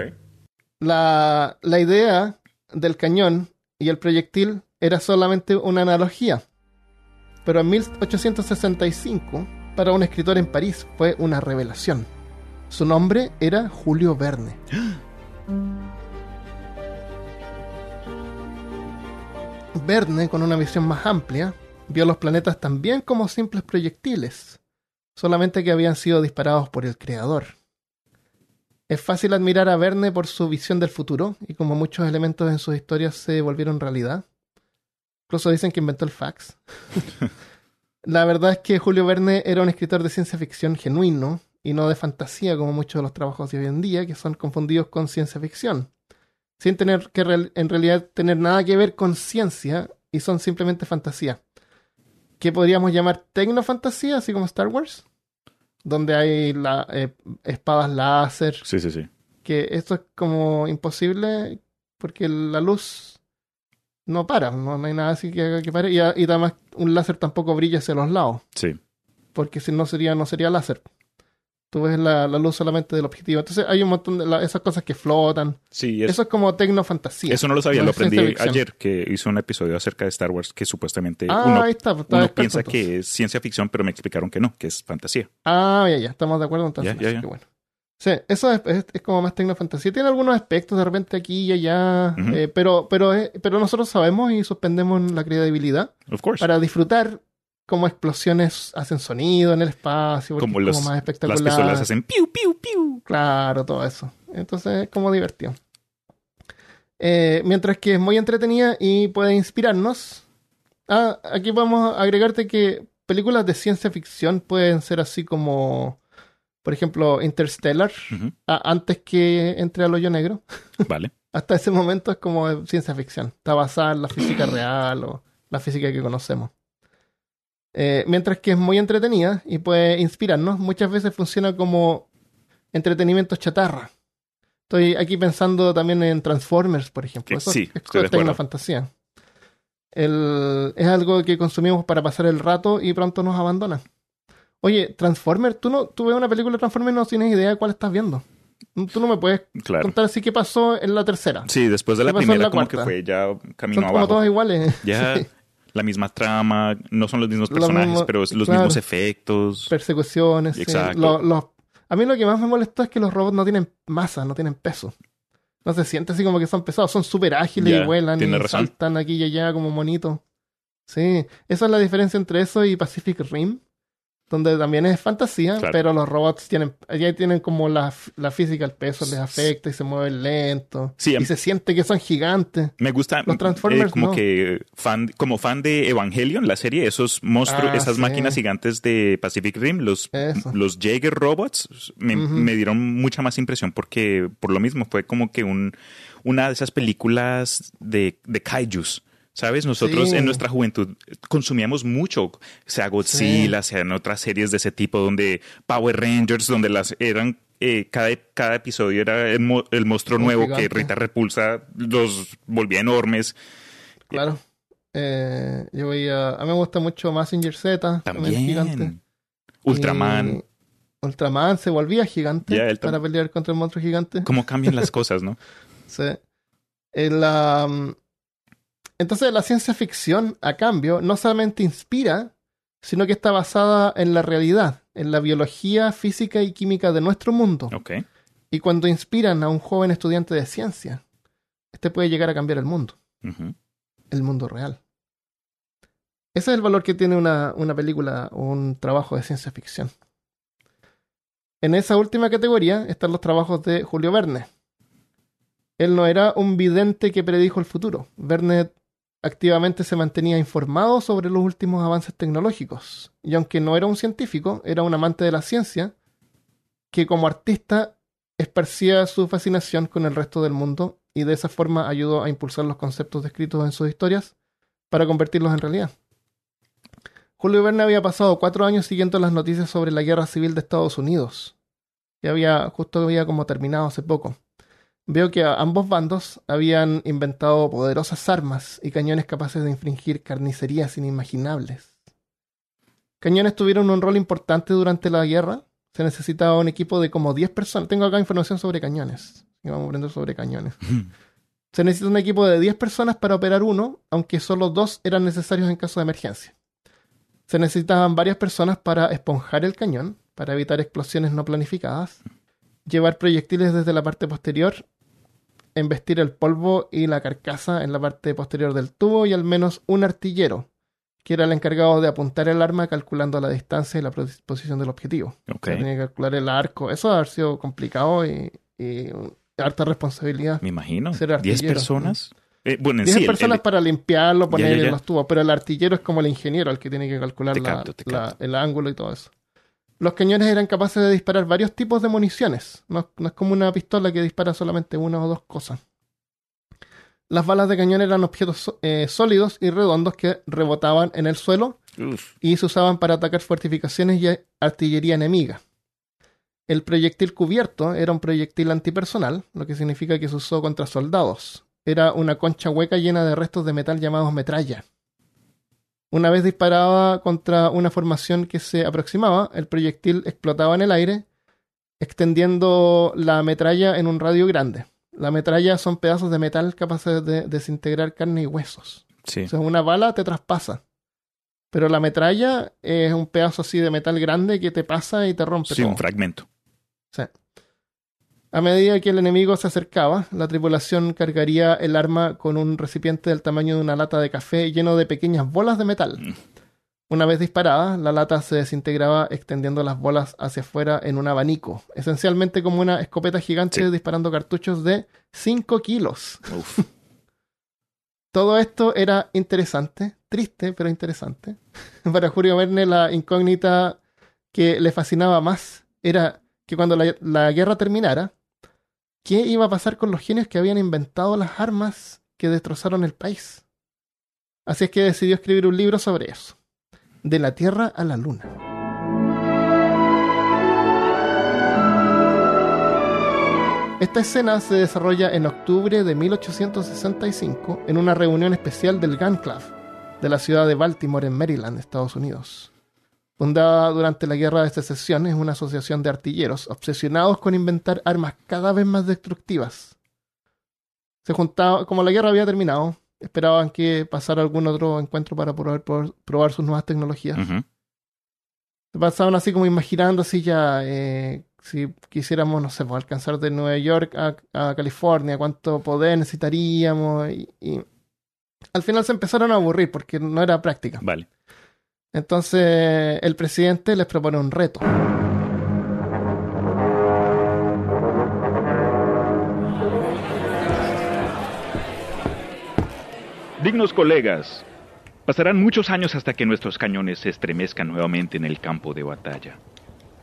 la, la idea del cañón y el proyectil era solamente una analogía. Pero en 1865, para un escritor en París, fue una revelación. Su nombre era Julio Verne. Verne, con una visión más amplia, vio los planetas también como simples proyectiles, solamente que habían sido disparados por el Creador. Es fácil admirar a Verne por su visión del futuro y como muchos elementos en sus historias se volvieron realidad. Incluso dicen que inventó el fax. La verdad es que Julio Verne era un escritor de ciencia ficción genuino y no de fantasía como muchos de los trabajos de hoy en día que son confundidos con ciencia ficción, sin tener que en realidad tener nada que ver con ciencia y son simplemente fantasía. ¿Qué podríamos llamar tecnofantasía, así como Star Wars? Donde hay la, eh, espadas láser, Sí, sí, sí. que esto es como imposible porque la luz no para, no, no hay nada así que haga que pare. Y, y además un láser tampoco brilla hacia los lados, Sí. porque si no sería, no sería láser. Tú ves la, la luz solamente del objetivo. Entonces hay un montón de la- esas cosas que flotan. Sí, es- Eso es como tecnofantasía. eso no lo sabía, no lo aprendí ayer, que hizo un episodio acerca de Star Wars que supuestamente Ah, uno, ahí está. está uno piensa entonces. que es ciencia ficción, pero me explicaron que no, que es fantasía. Ah, ya, ya, estamos de acuerdo entonces. Ya, ya, ya. que bueno. Sí, eso es, es- es como más tecnofantasía. Tiene algunos aspectos de repente aquí y allá, eh, pero, pero, pero nosotros sabemos y suspendemos la credibilidad Of course. para disfrutar cómo explosiones hacen sonido en el espacio, Como es los- como más Las espectacular. pistolas hacen piu, piu, piu. Claro, todo eso. Entonces es como divertido. Eh, mientras que es muy entretenida y puede inspirarnos. Ah, aquí podemos agregarte que películas de ciencia ficción pueden ser así como, por ejemplo, Interstellar, antes que entre al hoyo negro. Vale. Hasta ese momento es como ciencia ficción. Está basada en la física real o la física que conocemos. Eh, mientras que es muy entretenida y puede inspirarnos, muchas veces funciona como entretenimiento chatarra. Estoy aquí pensando también en Transformers, por ejemplo. Eso sí, es, de acuerdo. tecnofantasía. El- es algo que consumimos para pasar el rato y pronto nos abandona. Oye, Transformers, tú no, tú ves una película de Transformers y no tienes idea de cuál estás viendo. Tú no me puedes Claro. contar así qué pasó en la tercera. Sí, después de la ¿Qué pasó en primera la como que fue ya camino Son como abajo. todas iguales. Ya Sí. la misma trama, no son los mismos personajes, pero los claro. mismos efectos. Persecuciones. sí. Exacto. Lo- los- a mí lo que más me molestó es que los robots no tienen masa, no tienen peso. No se siente así como que son pesados, son súper ágiles y vuelan y razón. saltan aquí y allá como monitos. Sí, esa es la diferencia entre eso y Pacific Rim, donde también es fantasía, Claro. pero los robots tienen, allá tienen como la, la física, el peso les afecta y se mueven lento. Sí, em- y se siente que son gigantes. Me gusta Los Transformers, eh, como no. que fan, como fan de Evangelion, la serie, esos monstruos, Ah, esas sí. máquinas gigantes de Pacific Rim, los, Eso. los Jaeger robots, me, dieron mucha más impresión porque por lo mismo fue como que un, una de esas películas de, de kaijus. ¿Sabes? Nosotros Sí. en nuestra juventud consumíamos mucho, sea Godzilla, sean otras series de ese tipo, donde Power Rangers, donde las eran, eh, cada, cada episodio era el, mo- el monstruo nuevo que. Rita Repulsa los volvía enormes. Claro. Eh, yo veía, a mí me gusta mucho Massinger Z, también gigante. Ultraman. Y Ultraman se volvía gigante para pelear contra el monstruo gigante. Cómo cambian las cosas, ¿no? Sí. El, um, entonces la ciencia ficción, a cambio, no solamente inspira, sino que está basada en la realidad, en la biología, física y química de nuestro mundo. Y cuando inspiran a un joven estudiante de ciencia, este puede llegar a cambiar el mundo, el mundo real. Ese es el valor que tiene una, una película o un trabajo de ciencia ficción. En esa última categoría están los trabajos de Julio Verne. Él no era un vidente que predijo el futuro. Verne activamente se mantenía informado sobre los últimos avances tecnológicos. Y aunque no era un científico, era un amante de la ciencia que como artista esparcía su fascinación con el resto del mundo y de esa forma ayudó a impulsar los conceptos descritos en sus historias para convertirlos en realidad. Julio Verne había pasado cuatro años siguiendo las noticias sobre la guerra civil de Estados Unidos. Y había, justo había como terminado hace poco. Veo que ambos bandos habían inventado poderosas armas y cañones capaces de infringir carnicerías inimaginables. Cañones tuvieron un rol importante durante la guerra. Se necesitaba un equipo de como 10 personas. Tengo acá información sobre cañones. Y vamos a aprender sobre cañones. Se necesita un equipo de 10 personas para operar uno, aunque solo dos eran necesarios en caso de emergencia. Se necesitaban varias personas para esponjar el cañón, para evitar explosiones no planificadas, llevar proyectiles desde la parte posterior, embestir el polvo y la carcasa en la parte posterior del tubo y al menos un artillero, que era el encargado de apuntar el arma calculando la distancia y la pos- posición del objetivo. Ok. O sea, tenía que calcular el arco. Eso ha sido complicado y, y harta responsabilidad. Me imagino. Ser ¿Diez artillero. personas? Eh, bueno, en 10 sí, personas el- para limpiarlo, poner ya, ya. los tubos, pero el artillero es como el ingeniero, el que tiene que calcular la- la- el ángulo y todo eso. Los cañones eran capaces de disparar varios tipos de municiones. No, no es como una pistola que dispara solamente una o dos cosas. Las balas de cañón eran objetos eh, sólidos y redondos que rebotaban en el suelo Uf, y se usaban para atacar fortificaciones y artillería enemiga. El proyectil cubierto era un proyectil antipersonal, lo que significa que se usó contra soldados. Era una concha hueca llena de restos de metal llamados metralla. Una vez disparaba contra una formación que se aproximaba, el proyectil explotaba en el aire, extendiendo la metralla en un radio grande. La metralla son pedazos de metal capaces de desintegrar carne y huesos. sí. O sea, una bala te traspasa. Pero la metralla es un pedazo así de metal grande que te pasa y te rompe Sí, todo. un fragmento. Sí. A medida que el enemigo se acercaba, la tripulación cargaría el arma con un recipiente del tamaño de una lata de café lleno de pequeñas bolas de metal. Mm. Una vez disparada, la lata se desintegraba extendiendo las bolas hacia afuera en un abanico, esencialmente como una escopeta gigante Sí. disparando cartuchos de 5 kilos. Uf. Todo esto era interesante, triste, pero interesante. Para Julio Verne, la incógnita que le fascinaba más era que cuando la, la guerra terminara, ¿qué iba a pasar con los genios que habían inventado las armas que destrozaron el país? Así es que decidió escribir un libro sobre eso. De la Tierra a la Luna. Esta escena se desarrolla en octubre de 1865 en una reunión especial del Gun Club de la ciudad de Baltimore en Maryland, Estados Unidos. Fundada durante la Guerra de Secesión, es una asociación de artilleros obsesionados con inventar armas cada vez más destructivas. Se juntaban, como la guerra había terminado, esperaban que pasara algún otro encuentro para probar, probar sus nuevas tecnologías. Se pasaban así como imaginando así ya, eh, si quisiéramos, no sé, pues, alcanzar de Nueva York a, a California, cuánto poder necesitaríamos. Y, y al final se empezaron a aburrir porque no era práctica. Vale. Entonces el presidente les propone un reto. Dignos colegas, pasarán muchos años hasta que nuestros cañones se estremezcan nuevamente en el campo de batalla.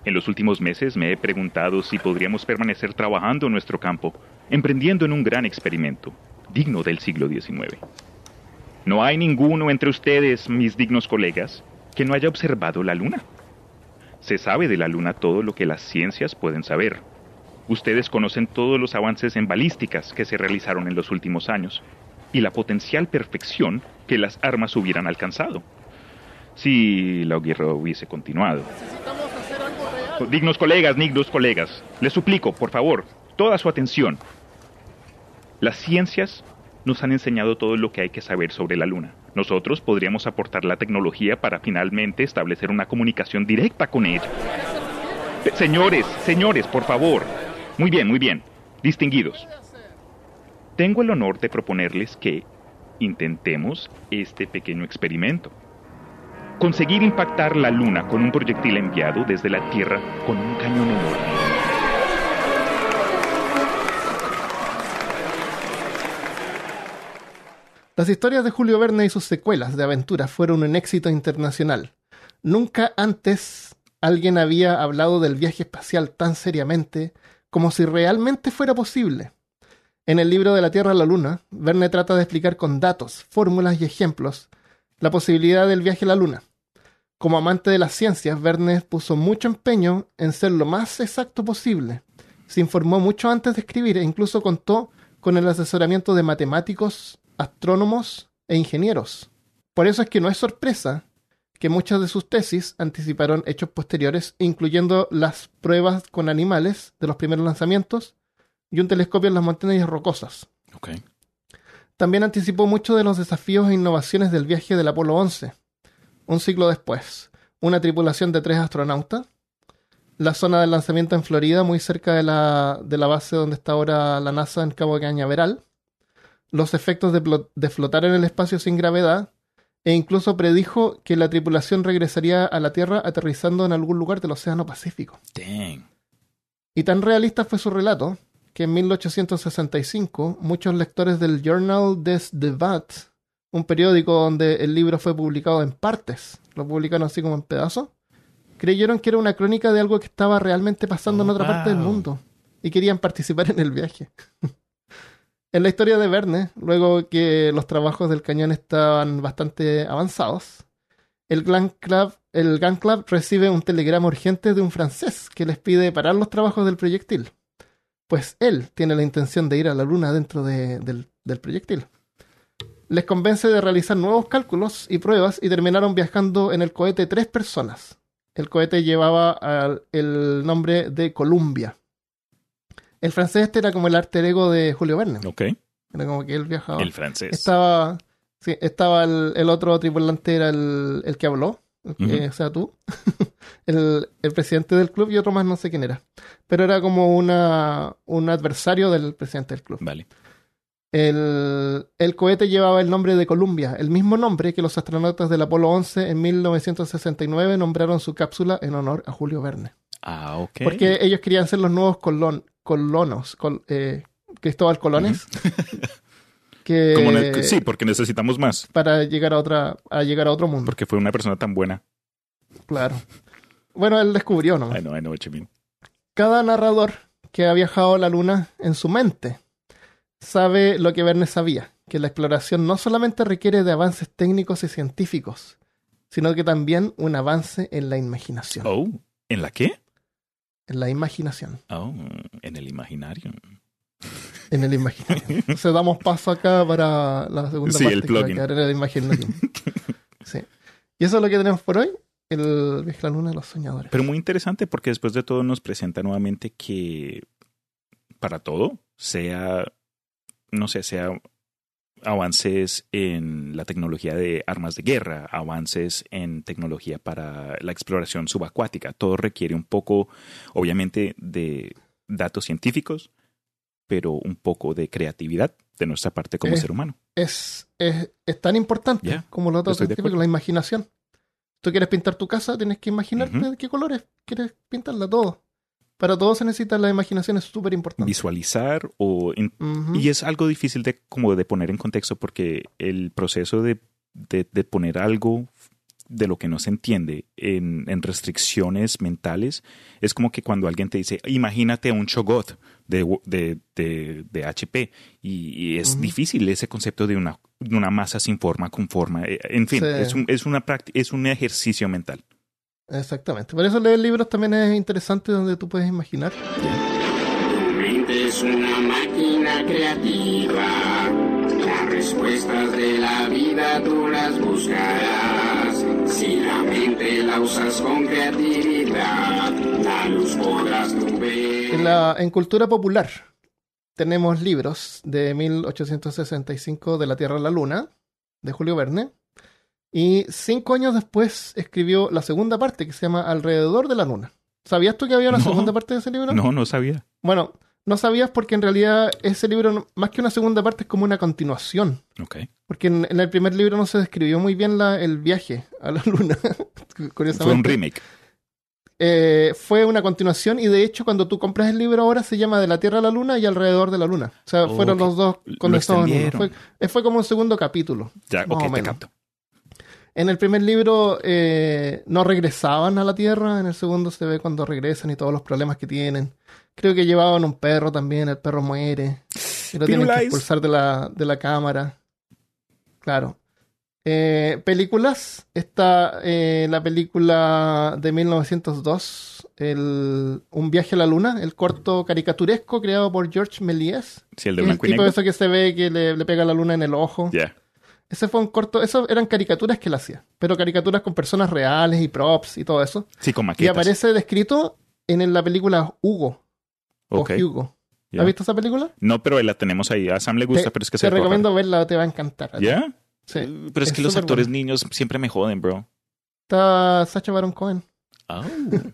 En los últimos meses me he preguntado si podríamos permanecer trabajando en nuestro campo, emprendiendo en un gran experimento, digno del siglo XIX. No hay ninguno entre ustedes, mis dignos colegas, que no haya observado la luna. Se sabe de la luna todo lo que las ciencias pueden saber. Ustedes conocen todos los avances en balísticas que se realizaron en los últimos años y la potencial perfección que las armas hubieran alcanzado. Si la guerra hubiese continuado. Necesitamos hacer algo real. Dignos colegas, dignos colegas, les suplico, por favor, toda su atención. Las ciencias nos han enseñado todo lo que hay que saber sobre la Luna. Nosotros podríamos aportar la tecnología para finalmente establecer una comunicación directa con ella. Eh, Señores, señores, por favor. Muy bien, muy bien. Distinguidos. Tengo el honor de proponerles que intentemos este pequeño experimento. Conseguir impactar la Luna con un proyectil enviado desde la Tierra con un cañón enorme. Las historias de Julio Verne y sus secuelas de aventuras fueron un éxito internacional. Nunca antes alguien había hablado del viaje espacial tan seriamente como si realmente fuera posible. En el libro de la Tierra a la Luna, Verne trata de explicar con datos, fórmulas y ejemplos la posibilidad del viaje a la Luna. Como amante de las ciencias, Verne puso mucho empeño en ser lo más exacto posible. Se informó mucho antes de escribir e incluso contó con el asesoramiento de matemáticos, astrónomos e ingenieros. Por eso es que no es sorpresa que muchas de sus tesis anticiparon hechos posteriores, incluyendo las pruebas con animales de los primeros lanzamientos y un telescopio en las montañas rocosas. También anticipó muchos de los desafíos e innovaciones del viaje del Apolo 11. Un siglo después, una tripulación de tres astronautas, la zona del lanzamiento en Florida, muy cerca de la, de la base donde está ahora la NASA en Cabo Cañaveral, los efectos de, de flotar en el espacio sin gravedad, e incluso predijo que la tripulación regresaría a la Tierra aterrizando en algún lugar del Océano Pacífico. Dang. Y tan realista fue su relato que en 1865 muchos lectores del Journal des Debats, un periódico donde el libro fue publicado en partes, lo publicaron así como en pedazos, creyeron que era una crónica de algo que estaba realmente pasando en otra parte del mundo y querían participar en el viaje. en la historia de Verne, luego que los trabajos del cañón estaban bastante avanzados, el Gun Club, el Club recibe un telegrama urgente de un francés que les pide parar los trabajos del proyectil. Pues él tiene la intención de ir a la luna dentro de- del, proyectil. Les convence de realizar nuevos cálculos y pruebas y terminaron viajando en el cohete tres personas. El cohete llevaba el nombre de Columbia. El francés este era como el alter ego de Julio Verne. Ok. Era como que él viajaba. El francés. Estaba, sí, estaba el, el otro tripulante, era el, el que habló, el que- o sea, tú, el, el presidente del club y otro más, no sé quién era. Pero era como una, un adversario del presidente del club. Vale. El, el cohete llevaba el nombre de Columbia, el mismo nombre que los astronautas del Apolo 11 en 1969 nombraron su cápsula en honor a Julio Verne. Ah, ok. Porque ellos querían ser los nuevos colon, colonos, col- eh, Cristóbal Colones. que, Como sí, porque necesitamos más. para llegar a otra a llegar a otro mundo. Porque fue una persona tan buena. Claro. Bueno, él descubrió, ¿no? I know, I know what you mean. Cada narrador que ha viajado a la luna en su mente sabe lo que Verne sabía, que la exploración no solamente requiere de avances técnicos y científicos, sino que también un avance en la imaginación. Oh, ¿en la qué? En la imaginación. Oh, en el imaginario. En el imaginario. Entonces damos paso acá para la segunda Sí, parte el que va a quedar en el imaginario. Sí. Y eso es lo que tenemos por hoy. El viaje a la luna de los soñadores. Pero muy interesante porque después de todo nos presenta nuevamente que para todo, sea, no sé, sea avances en la tecnología de armas de guerra, avances en tecnología para la exploración subacuática. Todo requiere un poco, obviamente, de datos científicos, pero un poco de creatividad de nuestra parte como ser humano. Es, es, es tan importante como los datos científicos, la imaginación. Tú quieres pintar tu casa, tienes que imaginarte de qué colores quieres pintarla todo. Para todo se necesita la imaginación, es súper importante. Visualizar o. Y es algo difícil de como de poner en contexto porque el proceso de, de- de poner algo de lo que no se entiende en, en restricciones mentales es como que cuando alguien te dice, imagínate un chogot de, de, de, de HP y, y es difícil ese concepto de una, de una masa sin forma con forma. Eh, En fin, Sí. es, un, es, una es un ejercicio mental. Exactamente. Por eso leer libros también es interesante donde tú puedes imaginar. Tu mente es una máquina creativa. Las respuestas de la vida tú las buscarás. Si la mente la usas con creatividad, la luz podrás tú ver. En, la, en cultura popular tenemos libros de 1865 de la Tierra a la Luna, de Julio Verne. Y cinco años después escribió la segunda parte que se llama Alrededor de la Luna. ¿Sabías tú que había una No. segunda parte de ese libro? No, no sabía. Bueno, no sabías porque en realidad ese libro, más que una segunda parte, es como una continuación. Ok. Porque en, en el primer libro no se describió muy bien la- el viaje a la Luna. Curiosamente. Fue un remake. Eh, fue una continuación y de hecho cuando tú compras el libro ahora se llama De la Tierra a la Luna y Alrededor de la Luna. O sea, Oh, fueron los dos Lo uno. extendieron. Fue, eh, fue como un segundo capítulo. Ya, ok, te capto. En el primer libro eh, no regresaban a la Tierra, en el segundo se ve cuando regresan y todos los problemas que tienen. Creo que llevaban un perro también, el perro muere. Y lo tienen que expulsar de la, de la cámara. Claro. Eh, películas. Está eh, la película de 1902, el, Un viaje a la luna, el corto caricaturesco creado por George Méliès. Sí, el de El blanco y tipo negro. eso que se ve que le, le pega la luna en el ojo. Ya. Ese fue un corto, eso eran caricaturas que él hacía, pero caricaturas con personas reales y props y todo eso. Sí, con Y maquetas. aparece descrito en la película Hugo Ok, o Hugo. ¿Has visto esa película? No, pero la tenemos ahí. A Sam le gusta, te, pero es que te se ve recomiendo verla, te va a encantar. ¿Ya? Sí. Pero es, es que los actores buena. niños siempre me joden, bro. Está Sacha Baron Cohen. Oh.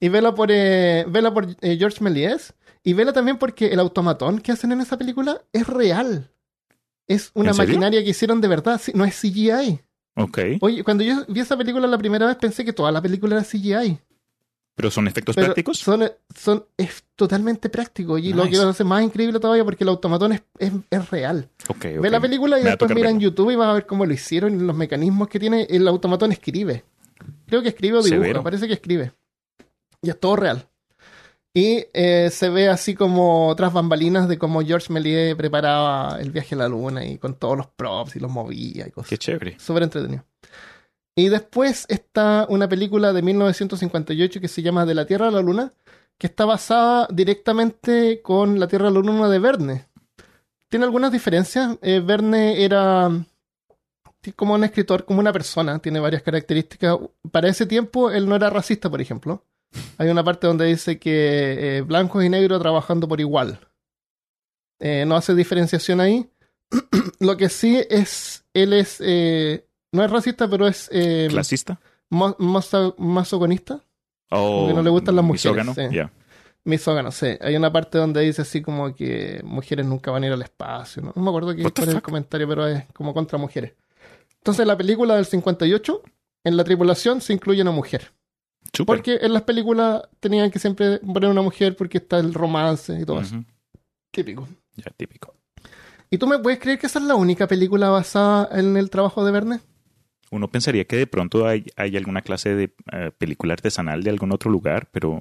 Y vela por, eh, vela por eh, George Méliès. Y vela también porque el automatón que hacen en esa película es real. Es una maquinaria que hicieron de verdad, no es CGI. ok. Oye, cuando yo vi esa película la primera vez pensé que toda la película era CGI. ¿Pero son efectos Pero prácticos? Son, son, es totalmente práctico. Y lo que lo hace más increíble todavía porque el automatón es, es, es real. Ok, Ve la película y Me después mira en. YouTube y vas a ver cómo lo hicieron y los mecanismos que tiene. El automatón escribe. Creo que escribe o dibuja, Severo. parece que escribe. Y es todo real. Y eh, se ve así como otras bambalinas de cómo George Méliès preparaba el viaje a la luna y con todos los props y los movía y cosas. Qué chévere. Súper entretenido. Y después está una película de 1958 que se llama De la Tierra a la Luna, que está basada directamente con La Tierra a la Luna de Verne. Tiene algunas diferencias. Eh, Verne era como un escritor, como una persona, tiene varias características. Para ese tiempo él no era racista, por ejemplo. Hay una parte donde dice que eh, blancos y negros trabajando por igual. Eh, no hace diferenciación ahí. Lo que sí es, él es, eh, no es racista, pero es ¿Clasista? mo- mozo- Oh, que no le gustan las mujeres, misógano, sí. Ya. misógano, sí. Hay una parte donde dice así como que mujeres nunca van a ir al espacio, ¿no? No me acuerdo qué es el comentario, pero es como contra mujeres. Entonces, la película del 58, en la tripulación se incluye una mujer. Porque en las películas tenían que siempre poner una mujer porque está el romance y todo eso. Típico. Ya, típico. ¿Y tú me puedes creer que esa es la única película basada en el trabajo de Verne? Uno pensaría que de pronto hay, hay alguna clase de eh, película artesanal de algún otro lugar, pero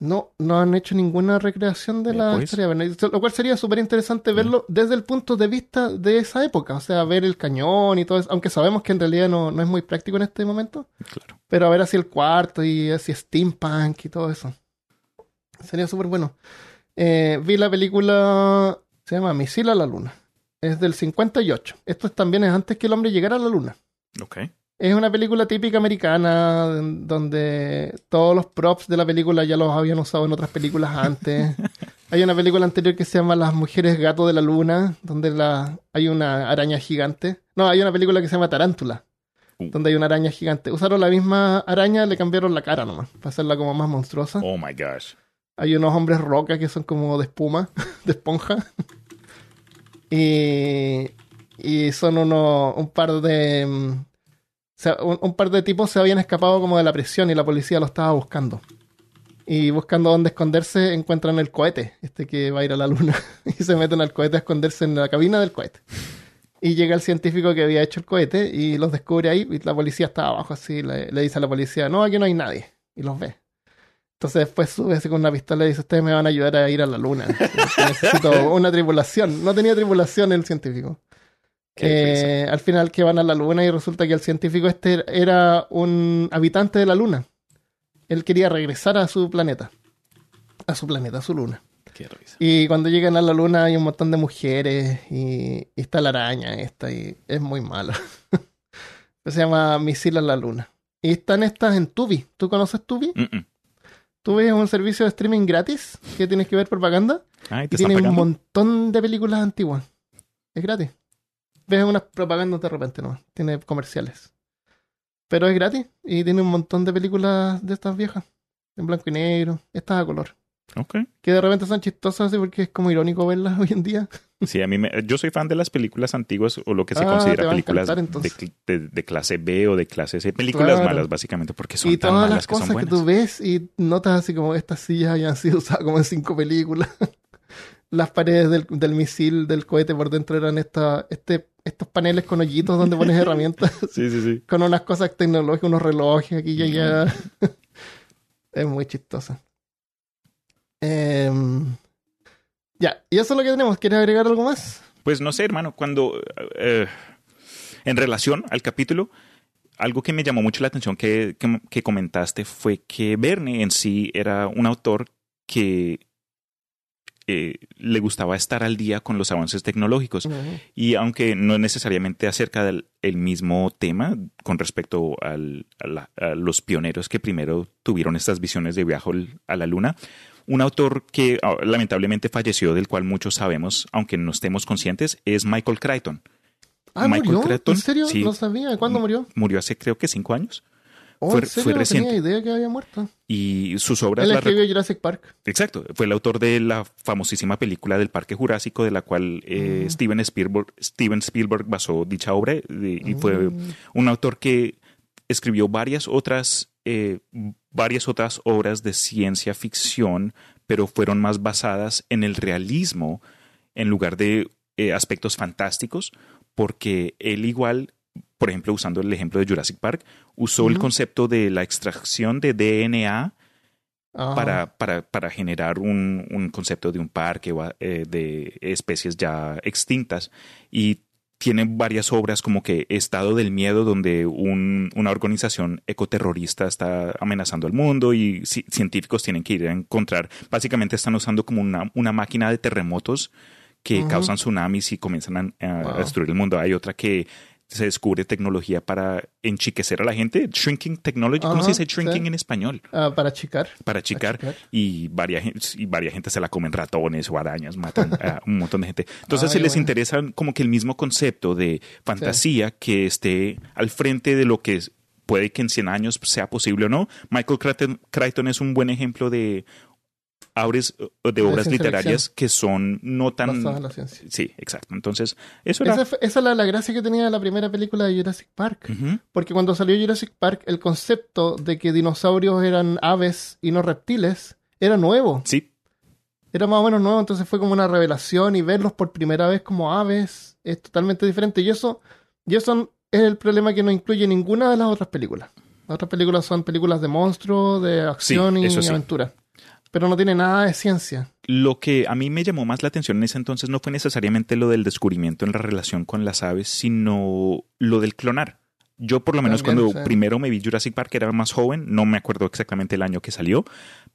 No, no han hecho ninguna recreación de la pues. historia. Lo cual sería súper interesante verlo desde el punto de vista de esa época. O sea, ver el cañón y todo eso. Aunque sabemos que en realidad no, no es muy práctico en este momento. claro. Pero a ver así el cuarto y así steampunk y todo eso. Sería súper bueno. Eh, vi la película, se llama Misil a la Luna. Es del 58. Esto también es antes que el hombre llegara a la Luna. Ok. Es una película típica americana donde todos los props de la película ya los habían usado en otras películas antes. hay una película anterior que se llama Las mujeres gato de la luna, donde la, hay una araña gigante. No, hay una película que se llama Tarántula, Uh. donde hay una araña gigante. Usaron la misma araña, le cambiaron la cara nomás, para hacerla como más monstruosa. Oh my gosh. Hay unos hombres roca que son como de espuma, de esponja. Y, y son unos, un par de... sea, un, par de tipos se habían escapado como de la prisión y la policía lo estaba buscando. Y buscando dónde esconderse encuentran el cohete, este que va a ir a la luna. y se meten al cohete a esconderse en la cabina del cohete. Y llega el científico que había hecho el cohete y los descubre ahí y la policía está abajo así. Le, dice a la policía, no, aquí no hay nadie. Y los ve. Entonces después sube con una pistola y dice, ustedes me van a ayudar a ir a la luna. Necesito una tripulación. No tenía tripulación el científico. Eh, al final que van a la luna y resulta que el científico este era un habitante de la luna. Él quería regresar a su planeta. A su planeta, a su luna. Qué risa. Y cuando llegan a la luna hay un montón de mujeres y, y está la araña esta y es muy mala. Se llama Misil a la luna. Y están estas en Tubi. ¿Tú conoces Tubi? Mm-mm. Tubi es un servicio de streaming gratis que tienes que ver propaganda Ay, y ¿te están tiene un montón de películas antiguas. Es gratis. Ves unas propagandas de repente nomás. Tiene comerciales. Pero es gratis y tiene un montón de películas de estas viejas. En blanco y negro. Estas a color. Ok. Que de repente son chistosas así porque es como irónico verlas hoy en día. Sí, a mí me, yo soy fan de las películas antiguas o lo que se Ah, considera películas encantar, de, de- de clase B o de clase C. Películas Claro. malas, básicamente, porque son y tan todas malas las que son cosas que, tú ves y notas así como estas sillas hayan sido usadas como en cinco películas. las paredes del, del misil, del cohete por dentro eran esta, este, estos paneles con hoyitos donde pones herramientas. Sí, sí, sí. con unas cosas tecnológicas, unos relojes aquí y allá. es muy chistosa. Em, ya, y eso es lo que tenemos. ¿Quieres agregar algo más? Pues no sé, hermano, cuando eh, en relación al capítulo, algo que me llamó mucho la atención que, que- que comentaste fue que Verne en sí era un autor que eh, le gustaba estar al día con los avances tecnológicos. Y aunque no es necesariamente acerca del el mismo tema con respecto al- a, la- a los pioneros que primero tuvieron estas visiones de viaje a la luna, un autor que ah, lamentablemente falleció, del cual muchos sabemos, aunque no estemos conscientes, es Michael Crichton. Ah, Michael ¿murió? Crichton, ¿En serio? sí. No sabía. ¿Cuándo murió? Murió hace creo que cinco años Oh, Fue- ¿en serio? fue no reciente. tenía idea que había muerto. y sus obras... Él escribió Jurassic Park. Exacto, fue el autor de la famosísima película del Parque Jurásico, de la cual eh, Mm. Steven, Spielberg, Steven Spielberg basó dicha obra, de- y fue Mm. un autor que escribió varias otras, eh, varias otras obras de ciencia ficción, pero fueron más basadas en el realismo en lugar de eh, aspectos fantásticos, porque él igual, por ejemplo, usando el ejemplo de Jurassic Park, usó el Ujú. concepto de la extracción de DNA para, para, para generar un, un concepto de un parque eh, de especies ya extintas. Y tiene varias obras como que Estado del Miedo, donde un- una organización ecoterrorista está amenazando al mundo y ci- científicos tienen que ir a encontrar. Básicamente están usando como una, una máquina de terremotos que Ujú. causan tsunamis y comienzan a, a Wow. destruir el mundo. Hay otra que se descubre tecnología para enchiquecer a la gente. Shrinking technology. ¿Cómo Ajá, se dice shrinking sí. en español? Ah, para achicar. Para achicar. Achicar. Y varias, y varias gente se la comen ratones o arañas, matan a un montón de gente. Entonces, Ay, se les bueno. interesa como que el mismo concepto de fantasía que esté al frente de lo que es- puede que en 100 años sea posible o no. Michael Crichton, Crichton es un buen ejemplo de, obras- de obras literarias que son no tan... En la ciencia. Sí, exacto. Entonces, eso era... Esa, esa es la, la gracia que tenía la primera película de Jurassic Park. Porque cuando salió Jurassic Park, el concepto de que dinosaurios eran aves y no reptiles era nuevo. Sí, Era más o menos nuevo, entonces fue como una revelación y verlos por primera vez como aves es totalmente diferente. Y eso, y eso es el problema que no incluye ninguna de las otras películas. Las otras películas son películas de monstruos, de acción y sí. aventura. Pero no tiene nada de ciencia. Lo que a mí me llamó más la atención en ese entonces no fue necesariamente lo del descubrimiento en la relación con las aves, sino lo del clonar. Yo por lo menos También, cuando sí. primero me vi Jurassic Park era más joven, no me acuerdo exactamente el año que salió,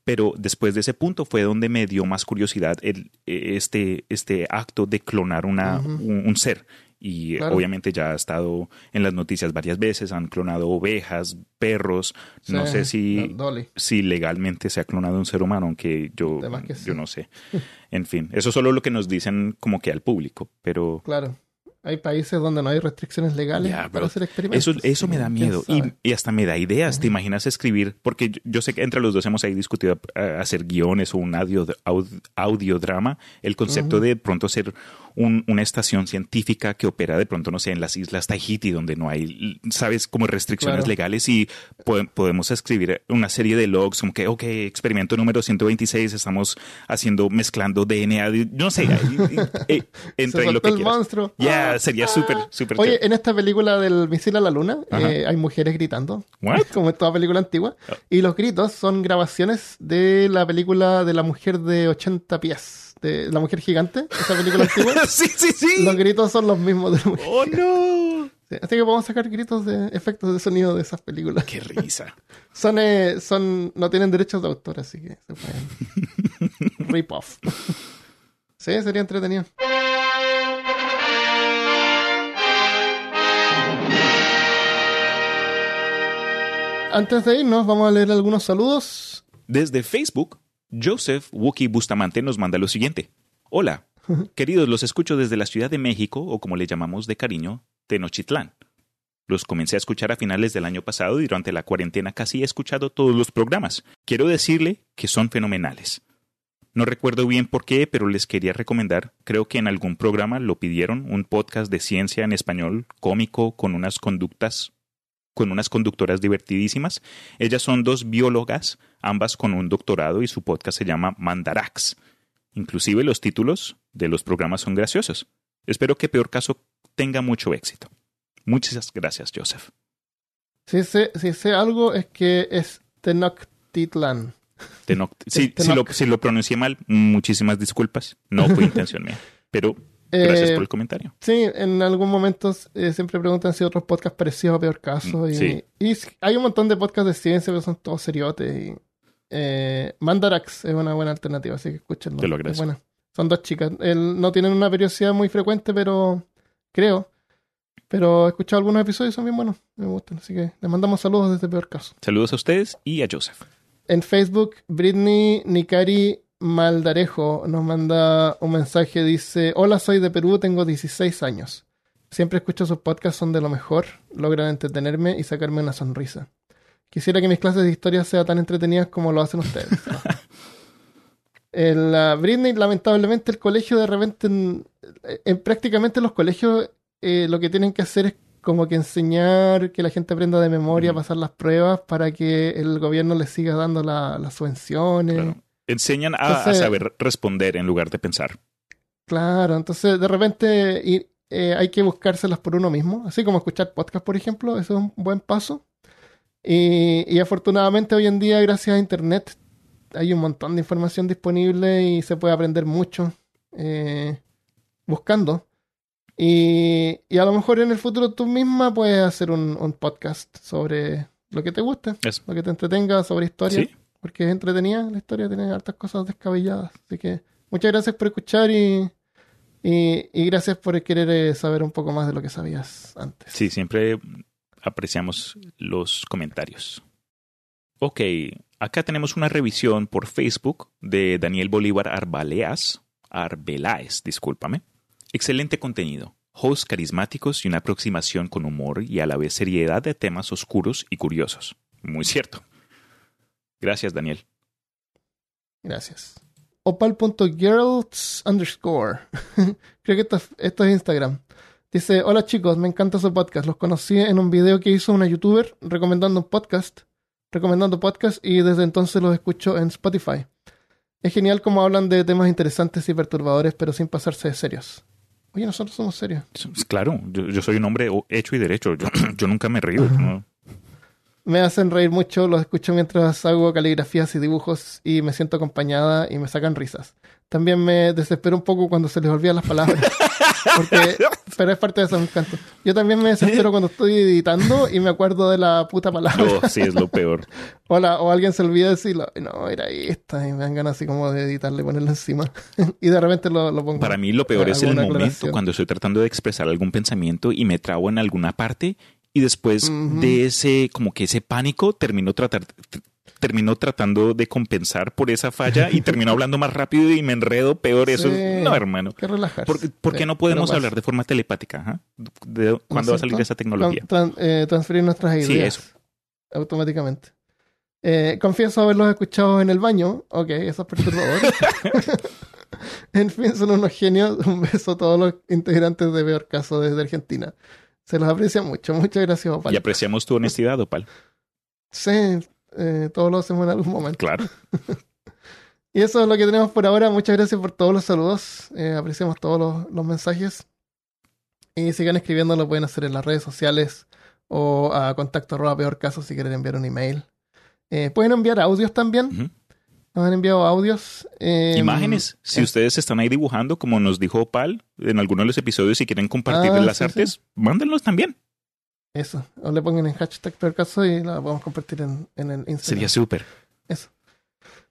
pero después de ese punto fue donde me dio más curiosidad el, eh, este, este acto de clonar una, un ser. Y Claro. obviamente ya ha estado en las noticias varias veces, han clonado ovejas, perros, no sé si, si legalmente se ha clonado un ser humano, aunque yo, sí. yo no sé. En fin, eso es solo lo que nos dicen como que al público, pero Claro. Hay países donde no hay restricciones legales Ya, para hacer experimentos. Eso, eso me da ¿Quién miedo y, hasta me da ideas. ¿Te imaginas escribir? Porque yo, yo sé que entre los dos hemos ahí discutido eh, hacer guiones o un audio, aud- audiodrama. El concepto de pronto hacer un- una estación científica que opera de pronto, no sé, en las islas Tahiti, donde no hay, sabes, como restricciones Claro. legales y po- podemos escribir una serie de logs como que, ok, experimento número 126, estamos haciendo, mezclando DNA. de- no sé, ahí, eh, entra ahí lo que el quieras. monstruo. Ya, Ah, sería súper, súper Oye, chévere. en esta película del misil a la luna eh, hay mujeres gritando, What? como en toda película antigua, Oh. y los gritos son grabaciones de la película de la mujer de 80 pies, de la mujer gigante, esa película antigua. sí, sí, sí. Los gritos son los mismos de la mujer. Oh, no. Sí, Así que podemos sacar gritos de efectos de sonido de esas películas. Qué risa. Son, eh, son, no tienen derechos de autor, así que se pueden rip off. sí, sería entretenido. Antes de irnos, vamos a leer algunos saludos. Desde Facebook, Joseph Wookie Bustamante nos manda lo siguiente. Hola, queridos, los escucho desde la Ciudad de México, o como le llamamos de cariño, Tenochtitlán. Los comencé a escuchar a finales del año pasado y durante la cuarentena casi he escuchado todos los programas. Quiero decirle que son fenomenales. No recuerdo bien por qué, pero les quería recomendar, creo que en algún programa lo pidieron, un podcast de ciencia en español, cómico, con unas conductas, con unas conductoras divertidísimas. Ellas son dos biólogas, ambas con un doctorado y su podcast se llama Mandarax. Inclusive los títulos de los programas son graciosos. Espero que Peor Caso tenga mucho éxito. Muchas gracias, Joseph. Si sé, si sé algo, es que es Tenochtitlan. Tenoch- si lo, si lo pronuncié mal, muchísimas disculpas. No fue intención mía. Pero gracias Eh, por el comentario. Sí, en algún momento eh, siempre preguntan si otros podcasts parecidos a Peor Caso. Mm, Y, sí. y hay un montón de podcasts de ciencia, pero son todos seriotes. Y, eh, Mandarax es una buena alternativa, así que escúchenlo. Te lo agradezco. buena. Son dos chicas. El- no tienen una periodicidad muy frecuente, pero creo. Pero he escuchado algunos episodios y son bien buenos. Me gustan. Así que les mandamos saludos desde Peor Caso. Saludos a ustedes y a Joseph. En Facebook, Britney Nikari Maldarejo nos manda un mensaje. Dice: Hola, soy de Perú, tengo 16 años. Siempre escucho sus podcasts, son de lo mejor. Logran entretenerme y sacarme una sonrisa. Quisiera que mis clases de historia sean tan entretenidas como lo hacen ustedes. El, la Britney, lamentablemente, el colegio de repente, en, en prácticamente los colegios, eh, lo que tienen que hacer es como que enseñar que la gente aprenda de memoria, Ujú. pasar las pruebas para que el gobierno les siga dando la- las subvenciones. Claro. Enseñan a, a Entonces- saber responder en lugar de pensar. Claro, entonces de repente y, eh, hay que buscárselas por uno mismo, así como escuchar podcast, por ejemplo, eso es un buen paso. Y, y afortunadamente hoy en día, gracias a Internet, hay un montón de información disponible y se puede aprender mucho eh, buscando. Y, y a lo mejor en el futuro tú misma puedes hacer un, un podcast sobre lo que te guste, Eso. lo que te entretenga, sobre historia Sí. Porque es entretenida, la historia tiene hartas cosas descabelladas. Así que muchas gracias por escuchar y, y, y gracias por querer eh, saber un poco más de lo que sabías antes. Sí, siempre apreciamos los comentarios. Ok, acá tenemos una revisión por Facebook de Daniel Bolívar Arbaleas. Arbeláez, discúlpame. Excelente contenido. Hosts carismáticos y una aproximación con humor y a la vez seriedad de temas oscuros y curiosos. Muy cierto. Gracias, Daniel. Gracias. Opal.girls underscore. Creo que esto, es- esto es Instagram. Dice, hola chicos, me encanta su podcast. Los conocí en un video que hizo una youtuber recomendando un podcast, recomendando podcast y desde entonces los escucho en Spotify. Es genial como hablan de temas interesantes y perturbadores, pero sin pasarse de serios. Oye, nosotros somos serios. Claro, yo, yo soy un hombre hecho y derecho. Yo, yo nunca me río. ¿no? Me hacen reír mucho, los escucho mientras hago caligrafías y dibujos y me siento acompañada y me sacan risas. También me desespero un poco cuando se les olvidan las palabras. Porque, pero es parte de ese encanto. Yo también me desespero cuando estoy editando y me acuerdo de la puta palabra. No, sí, es lo peor. O, la- o alguien se olvida de decirlo. No, era esta. Y me dan ganas así como de editarle, ponerlo encima. y de repente lo, lo pongo. Para mí lo peor es el momento aclaración. cuando estoy tratando de expresar algún pensamiento y me trabo en alguna parte y después de ese, como que ese pánico, termino, tratar, t- termino tratando de compensar por esa falla y termino hablando más rápido y me enredo peor. Eso, Sí. no, hermano. Que relajarse. ¿Por, por qué no podemos hablar de forma telepática? ajá? ¿De- ¿No ¿Cuándo va a salir esa tecnología? Tran- eh, transferir nuestras Sí, ideas. eso. Automáticamente. Eh, confieso haberlos escuchado en el baño. Ok, eso es perturbador. en fin, son unos genios. Un beso a todos los integrantes de Peor Caso desde Argentina. Se los aprecia mucho. Muchas gracias, Opal. Y apreciamos tu honestidad, Opal. Sí, eh, todos lo hacemos en algún momento. Claro. Y eso es lo que tenemos por ahora. Muchas gracias por todos los saludos. Eh, apreciamos todos los, los mensajes. Y sigan escribiendo, lo pueden hacer en las redes sociales o a contacto arroba peor caso si quieren enviar un email. Eh, pueden enviar audios también. Ujú. Nos han enviado audios. eh, Imágenes. Si eh. ustedes están ahí dibujando, como nos dijo Opal en alguno de los episodios, y quieren compartir Ah, las sí, artes, mándenlos también. Eso. O le pongan en hashtag peor caso y la podemos compartir en, en el Instagram. Sería súper. Eso.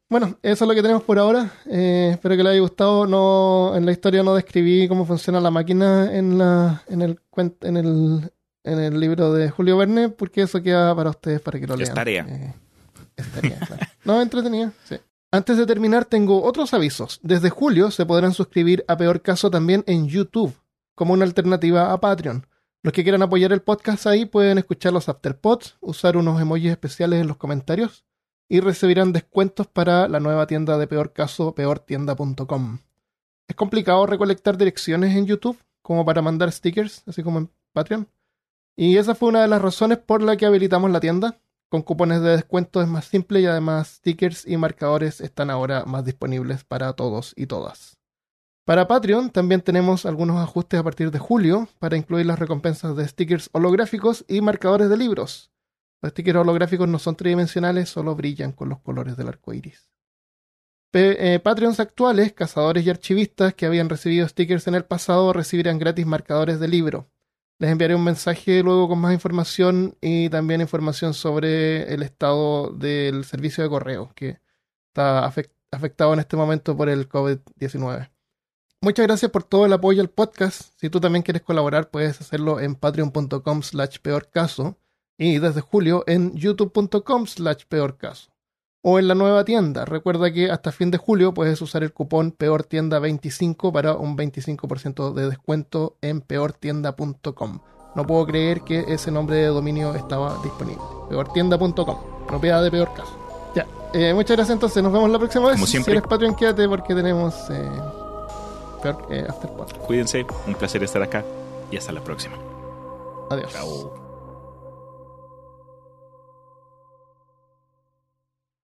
Bueno, eso es lo que tenemos por ahora. Eh, espero que les haya gustado. No, en la historia no describí cómo funciona la máquina en la, en el cuen- en el, en el libro de Julio Verne, porque eso queda para ustedes para que lo Es lean. tarea. Eh, es tarea, claro. No, entretenida, sí. Antes de terminar, tengo otros avisos. Desde julio se podrán suscribir a Peor Caso también en YouTube, como una alternativa a Patreon. Los que quieran apoyar el podcast ahí pueden escuchar los afterpods, usar unos emojis especiales en los comentarios y recibirán descuentos para la nueva tienda de Peor Caso, peortienda.com. Es complicado recolectar direcciones en YouTube como para mandar stickers, así como en Patreon. Y esa fue una de las razones por la que habilitamos la tienda. Con cupones de descuento es más simple y además stickers y marcadores están ahora más disponibles para todos y todas. Para Patreon también tenemos algunos ajustes a partir de julio para incluir las recompensas de stickers holográficos y marcadores de libros. Los stickers holográficos no son tridimensionales, solo brillan con los colores del arco iris. Eh, Patreons actuales, cazadores y archivistas que habían recibido stickers en el pasado recibirán gratis marcadores de libro. Les enviaré un mensaje luego con más información y también información sobre el estado del servicio de correo que está afec- afectado en este momento por el COVID-19. Muchas gracias por todo el apoyo al podcast. Si tú también quieres colaborar, puedes hacerlo en patreon.com slash peor caso y desde julio en youtube.com slash peor caso. O en la nueva tienda. Recuerda que hasta fin de julio puedes usar el cupón peortienda25 para un 25% de descuento en peortienda.com. No puedo creer que ese nombre de dominio estaba disponible. Peortienda.com. Propiedad de peor caso. Ya. Eh, muchas gracias entonces. Nos vemos la próxima vez. Como siempre. Si eres Patreon, quédate porque tenemos eh, peor eh, Afterpod. Cuídense. Un placer estar acá. Y hasta la próxima. Adiós. Chao.